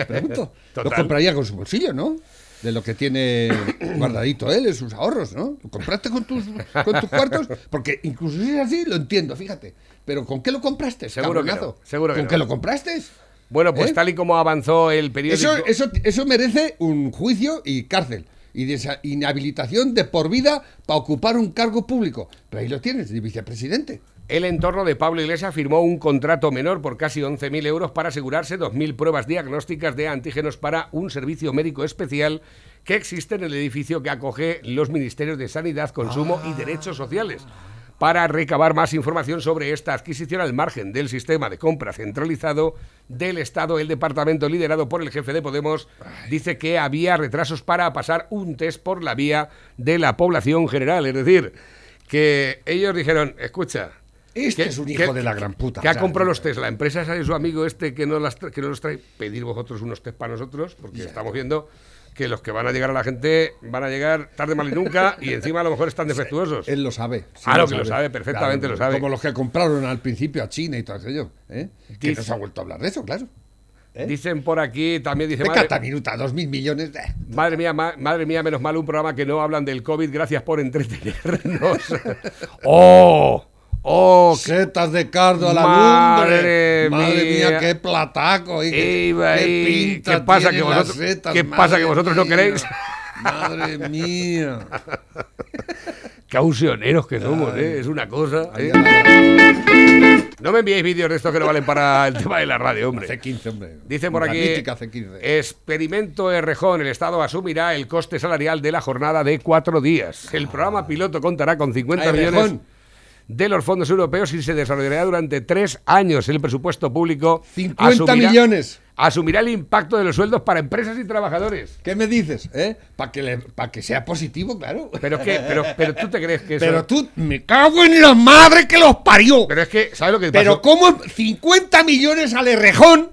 Pregunto. Los compraría con su bolsillo, ¿no? De lo que tiene guardadito él en sus ahorros, ¿no? ¿Lo compraste con tus, con tus cuartos? Porque incluso si es así, lo entiendo, fíjate. Pero ¿con qué lo compraste? Seguro que no, Seguro ¿Con qué lo compraste? Bueno, pues ¿Eh? tal y como avanzó el periódico... Eso, eso, eso merece un juicio y cárcel y de inhabilitación de por vida para ocupar un cargo público. Pero ahí lo tienes, de vicepresidente. El entorno de Pablo Iglesias firmó un contrato menor por casi 11.000 euros para asegurarse 2.000 pruebas diagnósticas de antígenos para un servicio médico especial que existe en el edificio que acoge los Ministerios de Sanidad, Consumo y Derechos Sociales. Para recabar más información sobre esta adquisición al margen del sistema de compra centralizado del Estado, el departamento liderado por el jefe de Podemos dice que había retrasos para pasar un test por la vía de la población general. Es decir, que ellos dijeron, escucha, este es un hijo de la gran puta. Que ha comprado los test. La empresa es su amigo este que no, las que no los trae. Pedir vosotros unos test para nosotros, porque estamos viendo que los que van a llegar a la gente van a llegar tarde, mal y nunca, y encima a lo mejor están defectuosos. Él lo sabe. claro que lo sabe, perfectamente lo sabe. Como los que compraron al principio a China y todo aquello. ¿eh? Que no se ha vuelto a hablar de eso, claro. ¿Eh? Dicen por aquí, también dice... Cada minuta, dos mil millones de... Madre mía, madre mía, menos mal un programa que no hablan del COVID, gracias por entretenernos. ¡Oh! Oh, setas de cardo a la madre lumbre. Madre mía, qué plataco. Y qué, qué, pasa que vosotros, ¿qué pasa que vosotros no queréis? Madre mía. Causioneros que somos, ¿eh? Es una cosa. ¿eh? No me enviéis vídeos de estos que no valen para el tema de la radio, hombre. Hace 15, hombre. Dicen por aquí. Experimento Errejón. El Estado asumirá el coste salarial de la jornada de cuatro días. El programa piloto contará con 50 millones de los fondos europeos y se desarrollará durante tres años. El presupuesto público 50 millones. Asumirá el impacto de los sueldos para empresas y trabajadores. ¿Qué me dices? ¿Eh? Para que, que sea positivo, claro. Pero qué, pero, pero tú te crees que eso... Pero tú, me cago en la madre que los parió. Pero es que, ¿sabes lo que pasa? Pero ¿cómo 50 millones al Errejón,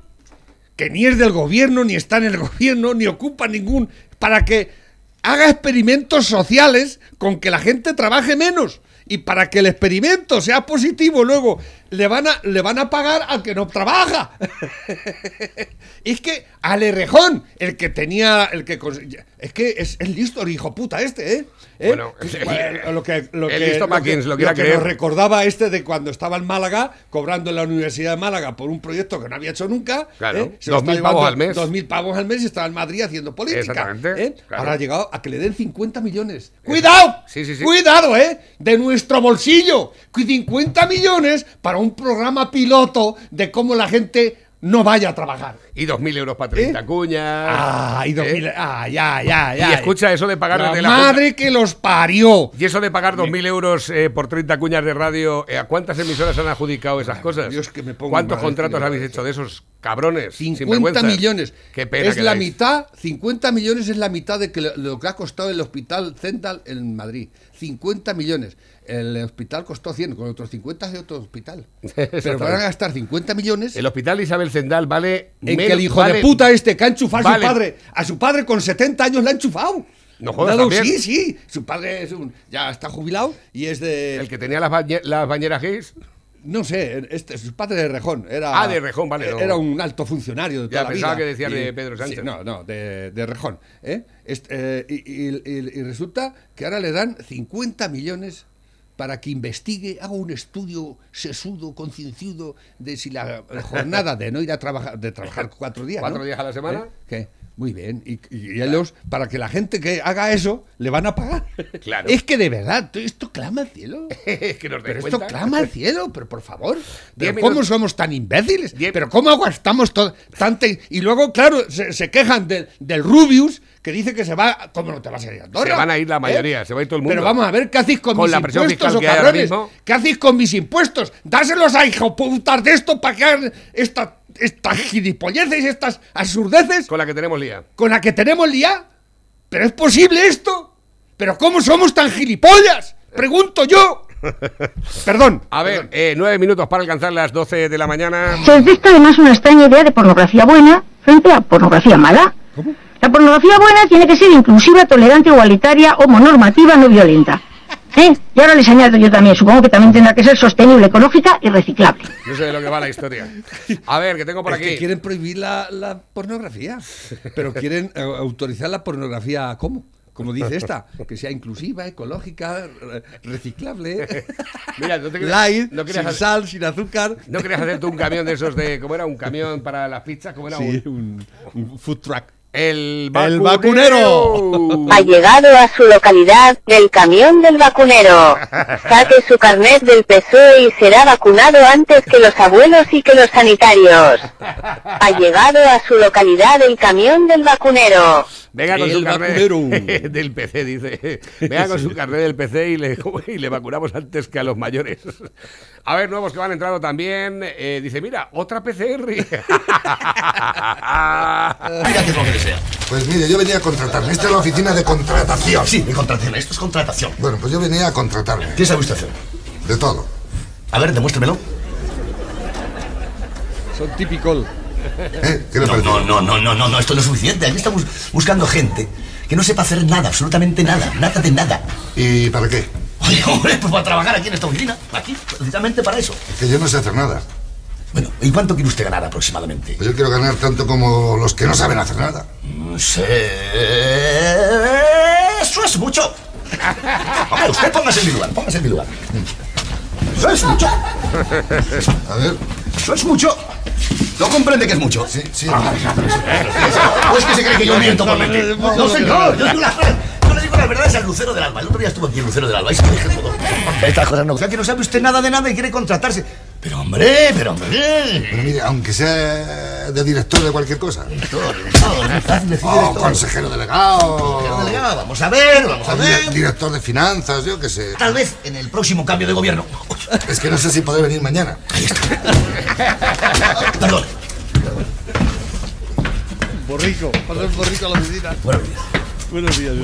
que ni es del gobierno, ni está en el gobierno, ni ocupa ningún... para que haga experimentos sociales con que la gente trabaje menos? Y para que el experimento sea positivo luego le van a, le van a pagar al que no trabaja. es que al Errejón, el que tenía, el que es que es, es listo el hijo puta este, ¿eh? ¿Eh? Bueno, lo que, lo que, nos recordaba este de cuando estaba en Málaga, cobrando en la Universidad de Málaga por un proyecto que no había hecho nunca. Claro, ¿eh? dos mil pavos al mes. Dos mil pavos al mes y estaba en Madrid haciendo política. ¿eh? Ahora ha llegado a que le den 50 millones. ¡Cuidado! Sí, sí, sí. ¡Cuidado, eh! De nuestro bolsillo. 50 millones para un programa piloto de cómo la gente no vaya a trabajar. Y 2.000 euros para 30 ¿Eh? cuñas. Ah, y 2.000. ¿Eh? Ah, ya, ya, ya. Y escucha eso de pagar la, la madre que los parió. Y eso de pagar 2.000 euros eh, por 30 cuñas de radio, ¿a cuántas emisoras han adjudicado esas cosas? Dios que me pongo ¿Cuántos contratos habéis hecho de esos cabrones? 50 millones. Qué pena es la mitad, 50 millones es la mitad de que lo, que ha costado el hospital Central en Madrid. 50 millones. El hospital costó 100, con otros 50 de otro hospital. Pero van a gastar 50 millones. El hospital Isabel Zendal vale. En que el hijo de puta este que ha enchufado a su padre. A su padre con 70 años le ha enchufado. No jodas, Sí, sí. Su padre es un, ya está jubilado y es de. El que tenía las, las bañeras gays. No sé, este, su padre de Rejón. Era, ah, de Rejón, vale. Era un alto funcionario de toda ya, la pensaba que decía de Pedro Sánchez. no, no, de, de Rejón. ¿eh? Este, eh, y, y, resulta que ahora le dan 50 millones para que investigue, haga un estudio sesudo, concienciudo de si la jornada de no ir a trabajar, de trabajar cuatro días. ¿Cuatro días a la semana? ¿Eh? ¿Qué? Muy bien. Y, ellos, para que la gente que haga eso, le van a pagar. Claro. Es que de verdad, esto clama al cielo. es que nos pero esto clama al cielo, pero por favor. ¿Cómo somos tan imbéciles? Pero ¿cómo aguantamos todo? Y luego, claro, se, quejan del, del Rubius, que dice que se va. ¿Cómo no te vas a ir a Se van a ir la mayoría, ¿Eh? se va a ir todo el mundo. Pero vamos a ver qué hacéis con, mis impuestos, o cabrones. ¿Qué hacéis con mis impuestos? Dáselos a putas de esto para que hagan esta estas gilipolleces, estas absurdeces. Con la que tenemos lía. Con la que tenemos lía. ¿Pero es posible esto? ¿Pero cómo somos tan gilipollas? Pregunto yo. Perdón. A ver, eh, nueve minutos para alcanzar las doce de la mañana. Se detecta además una extraña idea de pornografía buena frente a pornografía mala. ¿Cómo? La pornografía buena tiene que ser inclusiva, tolerante, igualitaria, homonormativa, no violenta. ¿Eh? Y ahora les añado yo también, supongo que también tendrá que ser sostenible, ecológica y reciclable. No sé de lo que va la historia. A ver, que tengo por aquí. quieren prohibir la, pornografía, pero quieren eh, autorizar la pornografía ¿cómo? Como dice esta, que sea inclusiva, ecológica, reciclable. Mira, no te light, no sin sal, sin azúcar. ¿No querías hacerte un camión de esos de, ¿cómo era? Un camión para las pizzas, ¿cómo era? Sí, un food truck. El vacunero. Ha llegado a su localidad el camión del vacunero. Saque su carnet del PSOE y será vacunado antes que los abuelos y que los sanitarios. Ha llegado a su localidad el camión del vacunero. Venga con su carnet del PC, dice. Venga con su carnet del PC y le, y le vacunamos antes que a los mayores. A ver, nuevos que van entrando también. Eh, dice, mira, otra PCR. mira qué es lo que desea. Pues mire, yo venía a contratarme. Esta es la oficina de contratación. Sí, de contratación. Esto es contratación. Bueno, pues yo venía a contratarme. ¿Qué sabe usted hacer? De todo. A ver, demuéstremelo. Son típicos. ¿Eh? ¿Qué no, no, no, no, no, no, no, esto no es suficiente. Aquí estamos buscando gente que no sepa hacer nada, absolutamente nada, nada de nada. ¿Y para qué? Oye, hombre, pues para trabajar aquí en esta oficina, aquí, precisamente para eso. Es que yo no sé hacer nada. Bueno, ¿y cuánto quiere usted ganar aproximadamente? Pues yo quiero ganar tanto como los que no saben hacer nada. No sé. Eso es mucho. Hombre, usted póngase en mi lugar, póngase en mi lugar. Eso es mucho. A ver. Eso es mucho. ¿No comprende que es mucho? Sí, sí. ¿O es que se cree que yo miento por mentir? No, señor, yo digo. Yo le digo las verdades al Lucero del Alba. El otro día estuvo aquí el Lucero del Alba y se me dije todo. Estas cosas no. O sea, que no sabe usted nada de nada y quiere contratarse. Pero hombre, pero hombre. Pero mire, aunque sea de director de cualquier cosa. Director, director, es fácil decir Oh, director. consejero delegado. Señor delegado, vamos a ver, vamos a ver. di- director de finanzas, yo qué sé. Tal vez en el próximo cambio de gobierno. Es que no sé si podré venir mañana. Perdón. Borrico, pasa el borrico a la oficina. Buenos días. Buenos días,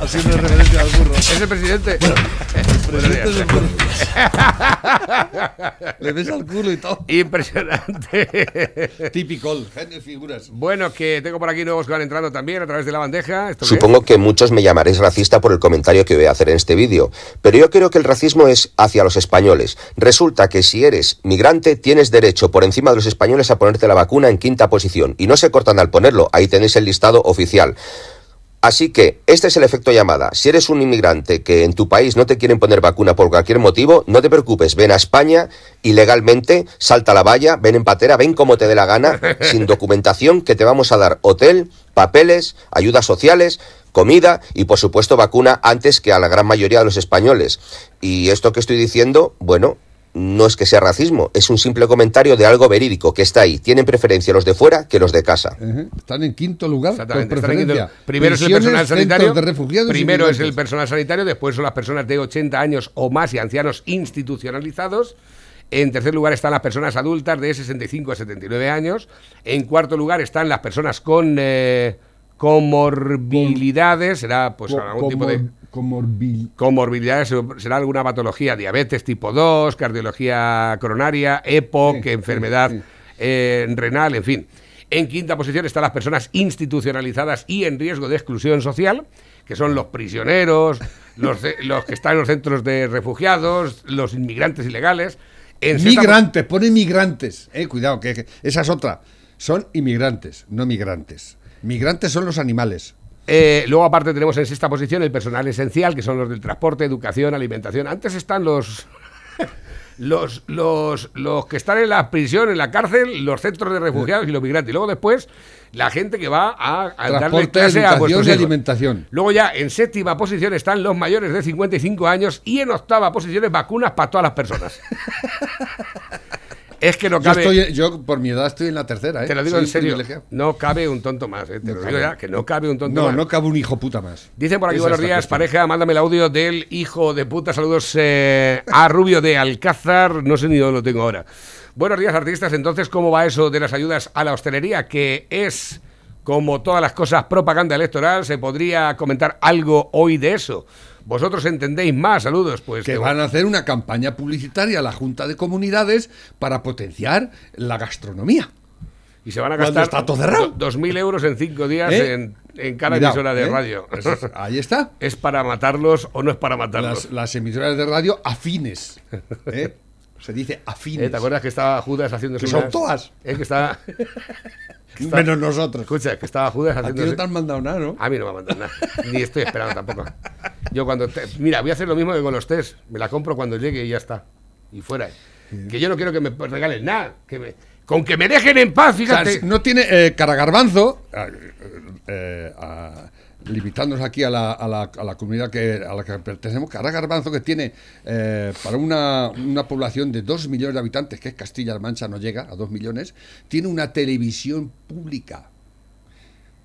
haciendo referencia al burro. ¿Es el presidente? Presidente del burro. Le ves al culo y todo. Impresionante. Típico, genios figuras. Bueno, que tengo por aquí nuevos que van entrando también a través de la bandeja. ¿Esto es? Supongo que muchos me llamaréis racista por el comentario que voy a hacer en este vídeo, pero yo creo que el racismo es hacia los españoles. Resulta que si eres migrante tienes derecho por encima de los españoles a ponerte la vacuna en quinta posición y no se cortan al ponerlo, ahí tenéis el listado oficial. Así que este es el efecto llamada. Si eres un inmigrante que en tu país no te quieren poner vacuna por cualquier motivo, no te preocupes, ven a España ilegalmente, salta la valla, ven en patera, ven como te dé la gana, sin documentación, que te vamos a dar hotel, papeles, ayudas sociales, comida y por supuesto vacuna antes que a la gran mayoría de los españoles. Y esto que estoy diciendo, bueno, no es que sea racismo, es un simple comentario de algo verídico que está ahí. Tienen preferencia los de fuera que los de casa. Están en quinto lugar. Exactamente, quinto-. Primero es el personal sanitario. de primero es el personal sanitario, después son las personas de 80 años o más y ancianos institucionalizados. En tercer lugar están las personas adultas de 65 a 79 años. En cuarto lugar están las personas con eh, comorbilidades, será pues algún tipo de comor- comorbil- comorbilidades, será alguna patología, diabetes tipo 2, cardiología coronaria, EPOC, Sí, enfermedad sí, sí. eh, renal, en fin. En quinta posición están las personas institucionalizadas y en riesgo de exclusión social, que son los prisioneros, los, los que están en los centros de refugiados, los inmigrantes ilegales. En Migrantes, pone migrantes. Eh, cuidado, que esa es otra. Son inmigrantes, no migrantes. Migrantes son los animales. Eh, luego, aparte, tenemos en sexta posición el personal esencial, que son los del transporte, educación, alimentación. Antes están los. Los, los, los que están en la prisión, en la cárcel, los centros de refugiados y los migrantes. Y luego después, la gente que va a, a darle clase a vuestros y alimentación. Luego ya en séptima posición están los mayores de 55 años y en octava posición es vacunas para todas las personas. es que no Yo, cabe... estoy, yo, por mi edad, estoy en la tercera. ¿eh? Te lo digo Soy en serio, no cabe un tonto más, ¿eh? te No lo cabe. digo ya, que no cabe un tonto No, más. no cabe un hijo puta más. Dicen por aquí, Esa buenos días, cuestión. pareja, mándame el audio del hijo de puta. Saludos eh, a Rubio de Alcázar, no sé ni dónde lo tengo ahora. Buenos días, artistas. Entonces, ¿cómo va eso de las ayudas a la hostelería? Que es, como todas las cosas, propaganda electoral. ¿Se podría comentar algo hoy de eso? ¿Vosotros entendéis más? Saludos. Pues Que van a hacer una campaña publicitaria a la Junta de Comunidades para potenciar la gastronomía. y se van a gastar está todo cerrado. do- 2.000 euros en cinco días ¿Eh? en, en cada emisora de ¿eh? radio. Ahí está. ¿Es para matarlos o no es para matarlos? Las, las emisoras de radio afines. ¿eh? Se dice afines. Eh, ¿Te acuerdas que estaba Judas haciendo Que son todas. Es que estaba. está- Menos nosotros. Escucha, que estaba Judas A ti haciendo. no te han mandado nada, ¿no? A mí no me ha mandado nada. Ni estoy esperando tampoco. Yo cuando. te- Mira, voy a hacer lo mismo que con los test. Me la compro cuando llegue y ya está. Y fuera. Que yo no quiero que me regalen nada. Que me- Con que me dejen en paz, O sea, fíjate. no tiene eh, Caragarbanzo, eh, eh, a- limitándonos aquí a la, a la- a la comunidad que, a la que pertenecemos, Caragarbanzo que tiene eh, para una, una población de 2 millones de habitantes, que es Castilla-La Mancha, no llega a 2 millones, tiene una televisión pública.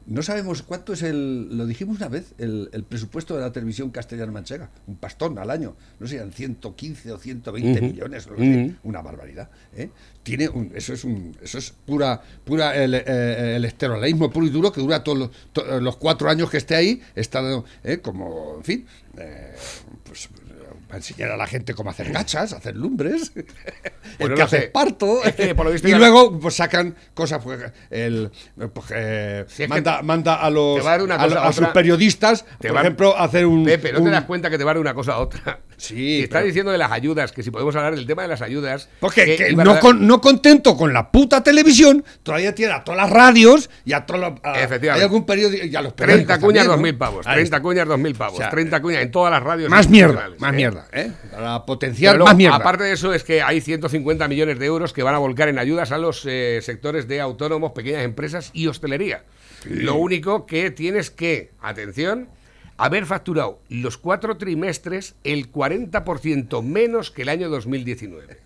No sabemos cuánto es el, lo dijimos una vez, el, el presupuesto de la televisión castellana manchega, un pastón al año, no sé, eran 115 o 120 millones, no una barbaridad. ¿eh? Tiene un- eso es un, eso es pura, pura el, eh, el esterolaísmo puro y duro que dura todos los, to- los cuatro años que esté ahí, está ¿eh? como, en fin, eh, pues para enseñar a la gente cómo hacer gachas, hacer lumbres, el que hace parto, Es que, por lo visto, y luego pues sacan cosas, pues, el, pues, eh, Si manda, manda a los a a, a sus periodistas, Te por ejemplo, hacer un. Pepe, ¿no un- te das cuenta que te va de una cosa a otra? Sí, está pero- diciendo de las ayudas, que si podemos hablar del tema de las ayudas. Porque que a no, dar- con- no contento con la puta televisión, todavía tiene a todas las radios y a todos los. Efectivamente. Hay algún periódico y a los 30 periódicos cuñas, también, 2.000 ¿no? pavos. Ahí 30 está. cuñas, 2.000 pavos. O sea, 30 cuñas en todas las radios. Más mierda, más mierda, ¿eh? Para potenciar más mierda. Aparte de eso, es que hay 150 millones de euros que van a volcar en ayudas a los eh, sectores de autónomos, pequeñas empresas y hostelería. Lo único que tienes que, atención, haber facturado los cuatro trimestres el 40% menos que el año 2019.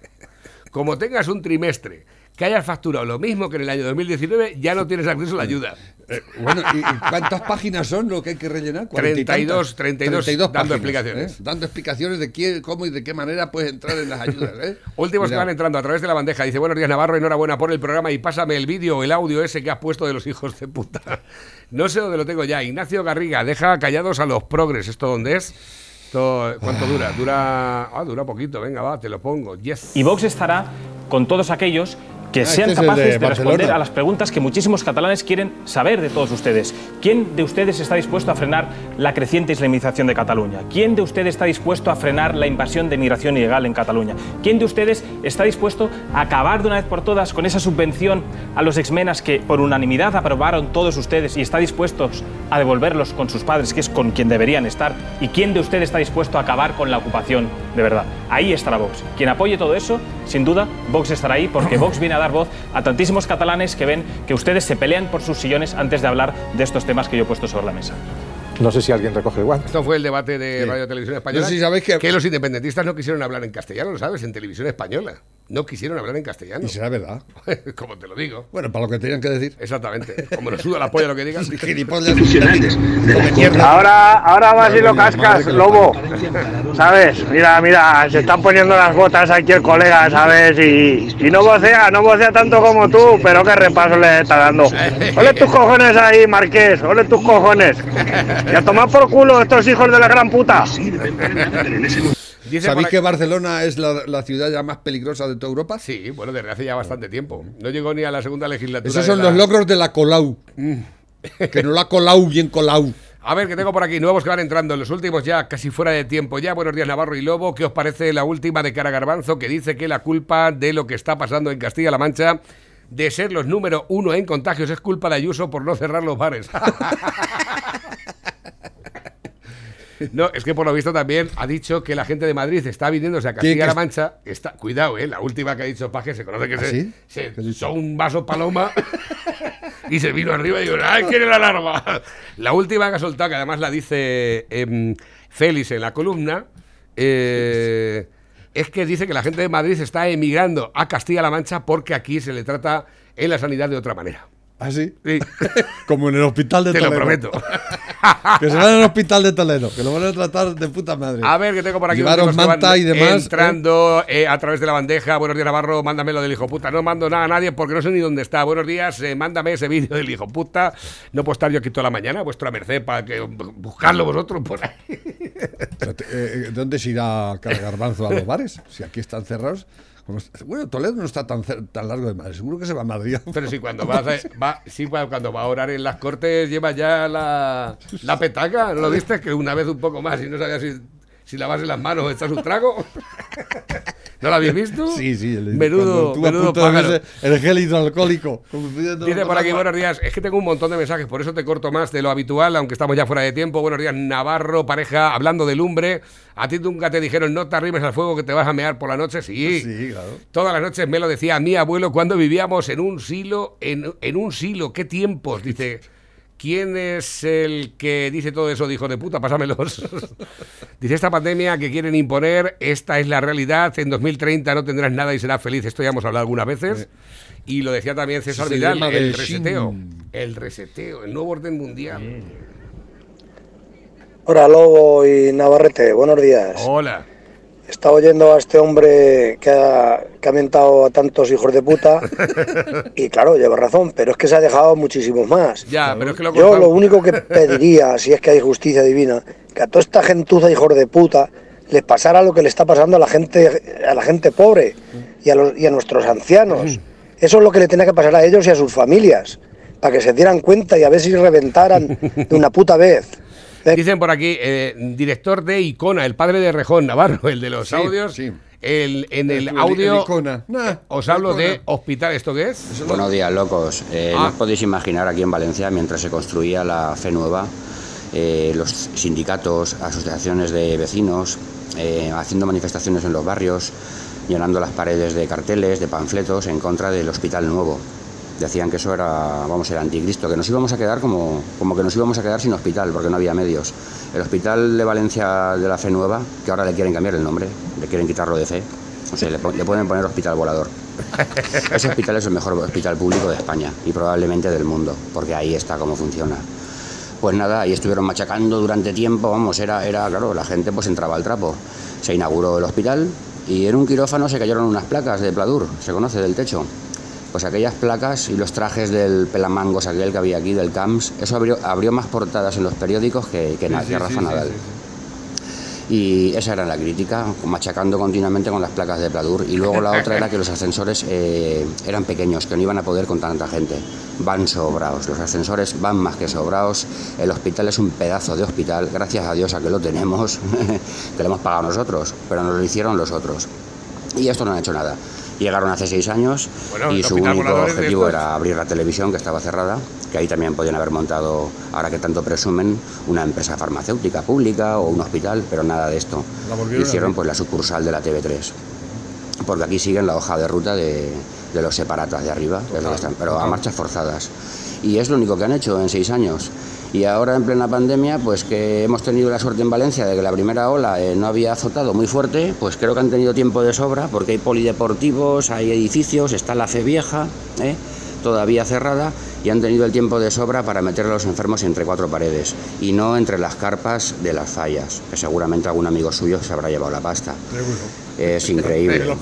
Como tengas un trimestre que hayas facturado lo mismo que en el año 2019, ya no tienes acceso a la ayuda. Eh, bueno, ¿y cuántas páginas son lo que hay que rellenar? 32, 32, 32 dando explicaciones. ¿eh? Dando explicaciones de quién, cómo y de qué manera puedes entrar en las ayudas. ¿eh? Últimos que van entrando a través de la bandeja. Dice, buenos días Navarro, enhorabuena por el programa y pásame el vídeo o el audio ese que has puesto de los hijos de puta. No sé dónde lo tengo ya. Ignacio Garriga, deja callados a los progres. ¿Esto dónde es? ¿Cuánto dura? Dura, ah, dura poquito, venga, va, te lo pongo. Yes. Y Vox estará con todos aquellos que ah, sean este capaces de, responder a las preguntas que muchísimos catalanes quieren saber de todos ustedes. ¿Quién de ustedes está dispuesto a frenar la creciente islamización de Cataluña? ¿Quién de ustedes está dispuesto a frenar la invasión de migración ilegal en Cataluña? ¿Quién de ustedes está dispuesto a acabar de una vez por todas con esa subvención a los exmenas que por unanimidad aprobaron todos ustedes y está dispuesto a devolverlos con sus padres, que es con quien deberían estar? ¿Y quién de ustedes está dispuesto a acabar con la ocupación de verdad? Ahí estará Vox. Quien apoye todo eso, sin duda, Vox estará ahí porque Vox viene a dar voz a tantísimos catalanes que ven que ustedes se pelean por sus sillones antes de hablar de estos temas que yo he puesto sobre la mesa. No sé si alguien recoge igual. Esto fue el debate de Radio Televisión Española. No sabéis que... que los independentistas no quisieron hablar en castellano, ¿lo sabes? En Televisión Española no quisieron hablar en castellano. Y será verdad. Como te lo digo. Bueno, para lo que tenían que decir. Exactamente. Como nos suda la polla lo que digan. ahora, ahora vas y lo cascas, lobo. ¿Sabes? Mira, mira, se están poniendo las botas aquí el colega, ¿sabes? Y, y no vocea, no vocea tanto como tú, pero qué repaso le está dando. Ole tus cojones ahí, Marqués, ole tus cojones. Y a tomar por culo estos hijos de la gran puta. ¿Sabéis que Barcelona es la, ciudad ya más peligrosa de toda Europa? Sí, bueno, desde hace ya bastante tiempo. No llegó ni a la segunda legislatura. Esos son los logros de la Colau. Que no la Colau bien Colau. A ver, que tengo por aquí nuevos que van entrando, los últimos ya casi fuera de tiempo. Ya, buenos días Navarro y Lobo. ¿Qué os parece la última de Cara Garbanzo que dice que la culpa de lo que está pasando en Castilla-La Mancha de ser los número uno en contagios es culpa de Ayuso por no cerrar los bares? No, es que por lo visto también ha dicho que la gente de Madrid está viniéndose a Castilla-La Mancha. Está, cuidado, ¿eh? La última que ha dicho Paje se conoce que ¿Ah, se, se hizo un vaso paloma y se vino arriba y dijo, ¡ay, quiere la alarma! La última que ha soltado, que además la dice eh, Félix en la columna, eh, es que dice que la gente de Madrid está emigrando a Castilla-La Mancha porque aquí se le trata en la sanidad de otra manera. ¿Ah, sí? Sí. Como en el hospital de Te Toledo. Te lo prometo. Que se van al hospital de Toledo, que lo van a tratar de puta madre. A ver, que tengo por aquí. Llevaron manta y demás. Entrando ¿eh? Eh, a través de la bandeja. Buenos días, Navarro. Mándame lo del hijo puta. No mando nada a nadie porque no sé ni dónde está. Buenos días. Eh, mándame ese vídeo del hijo puta. No puedo estar yo aquí toda la mañana a vuestra merced para que buscarlo vosotros por ahí. ¿Dónde se irá Garbanzo a los bares? Si aquí están cerrados. Bueno, Toledo no está tan, tan largo de Madrid, seguro que se va a Madrid. Pero si cuando va, va, sí, cuando va a orar en las cortes lleva ya la, la petaca, ¿no lo viste? Que una vez un poco más y no sabía si, si lavarse las manos echas un trago. ¿No lo habéis visto? Sí, sí. El, menudo, menudo el gel hidroalcohólico. Dice por aquí, buenos días. Es que tengo un montón de mensajes, por eso te corto más de lo habitual, aunque estamos ya fuera de tiempo. Buenos días, Navarro, pareja, hablando de lumbre. A ti nunca te dijeron, no te arrimes al fuego que te vas a mear por la noche. Sí. Sí, claro. Todas las noches me lo decía mi abuelo cuando vivíamos en un silo, en, en un silo. ¿Qué tiempos? Dice... ¿Quién es el que dice todo eso? Dijo de puta, pásamelos. dice esta pandemia que quieren imponer, esta es la realidad. En 2030 no tendrás nada y serás feliz. Esto ya hemos hablado algunas veces. Y lo decía también César Vidal, el reseteo. El reseteo, el nuevo orden mundial. Hola, Lobo y Navarrete, buenos días. Hola. Estaba oyendo a este hombre que ha, que ha mentado a tantos hijos de puta y claro, lleva razón, pero es que se ha dejado muchísimos más. Ya, pero es que lo Yo lo único que pediría, si es que hay justicia divina, que a toda esta gentuza hijos de puta les pasara lo que le está pasando a la gente, a la gente pobre y a, los, y a nuestros ancianos. Eso es lo que le tenía que pasar a ellos y a sus familias, para que se dieran cuenta y a ver si reventaran de una puta vez. Dicen por aquí, eh, director de Icona, el padre de Rejón Navarro, el de los audios. Sí. El, en el, audio os hablo de hospital. ¿Esto qué es? Buenos días, locos. Eh, ¿No ah. os podéis imaginar aquí en Valencia, mientras se construía la Fe Nueva, eh, los sindicatos, asociaciones de vecinos, eh, haciendo manifestaciones en los barrios, llenando las paredes de carteles, de panfletos en contra del hospital nuevo. Decían que eso era, vamos, el anticristo, que nos íbamos a quedar como, como que nos íbamos a quedar sin hospital, porque no había medios. El hospital de Valencia de la Fe Nueva, que ahora le quieren cambiar el nombre, le quieren quitarlo de fe, o sea, le, le pueden poner hospital volador. Ese hospital es el mejor hospital público de España y probablemente del mundo, porque ahí está cómo funciona. Pues nada, ahí estuvieron machacando durante tiempo, vamos, era, era claro, la gente pues entraba al trapo. Se inauguró el hospital y en un quirófano se cayeron unas placas de Pladur, se conoce, del techo. Pues aquellas placas y los trajes del pelamangos aquel que había aquí, del CAMS, eso abrió, abrió más portadas en los periódicos que, que, sí, Rafa Nadal. Y esa era la crítica, machacando continuamente con las placas de Pladur. Y luego la otra era que los ascensores eh, eran pequeños, que no iban a poder con tanta gente. Van sobrados, los ascensores van más que sobrados. El hospital es un pedazo de hospital, gracias a Dios a que lo tenemos, que lo hemos pagado nosotros, pero nos lo hicieron los otros. Y esto no han hecho nada. Llegaron hace seis años bueno, y su único objetivo era abrir la televisión, que estaba cerrada, que ahí también podían haber montado, ahora que tanto presumen, una empresa farmacéutica pública o un hospital, pero nada de esto. Hicieron pues la sucursal de la TV3, porque aquí siguen la hoja de ruta de, de los separatas de arriba, total, están, pero a marchas forzadas. Y es lo único que han hecho en seis años. Y ahora en plena pandemia, pues que hemos tenido la suerte en Valencia de que la primera ola eh, no había azotado muy fuerte, pues creo que han tenido tiempo de sobra, porque hay polideportivos, hay edificios, está la fe vieja, ¿eh? todavía cerrada, y han tenido el tiempo de sobra para meter a los enfermos entre cuatro paredes y no entre las carpas de las fallas, que seguramente algún amigo suyo se habrá llevado la pasta. Es increíble.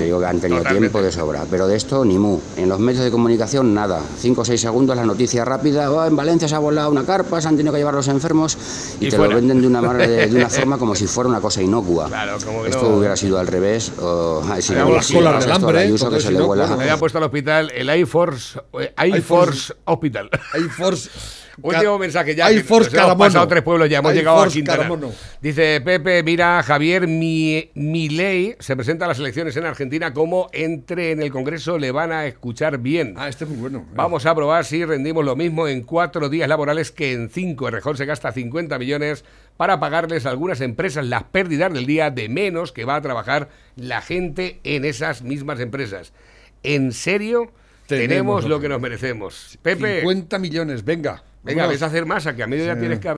digo que han tenido Totalmente. tiempo de sobra. Pero de esto ni mu. En los medios de comunicación nada. Cinco o seis segundos la noticia rápida. Oh, en Valencia se ha volado una carpa, se han tenido que llevar los enfermos y, y te fuera. lo venden de una, de, de una forma como si fuera una cosa inocua. Claro, como esto no. hubiera sido al revés. O, ay, si no, las colas del hambre. Ayuso, que se le vuela. Me había puesto al hospital el Air Force, eh, Air Force Hospital. Air Force. Último mensaje ya. Hay Force hemos Caramono. pasado tres pueblos ya, hemos Hay llegado Force a Quintana. Caramono. Dice Pepe, mira, Javier Mi, Milei se presenta a las elecciones en Argentina como entre en el Congreso le van a escuchar bien. Ah, este es muy bueno. Vamos a probar si rendimos lo mismo en cuatro días laborales que en cinco. Rejón se gasta 50 millones para pagarles a algunas empresas las pérdidas del día de menos que va a trabajar la gente en esas mismas empresas. ¿En serio? Tenemos, tenemos lo que nos merecemos. Pepe. 50 millones, venga. Venga, ves a hacer masa, que a medio ya tienes que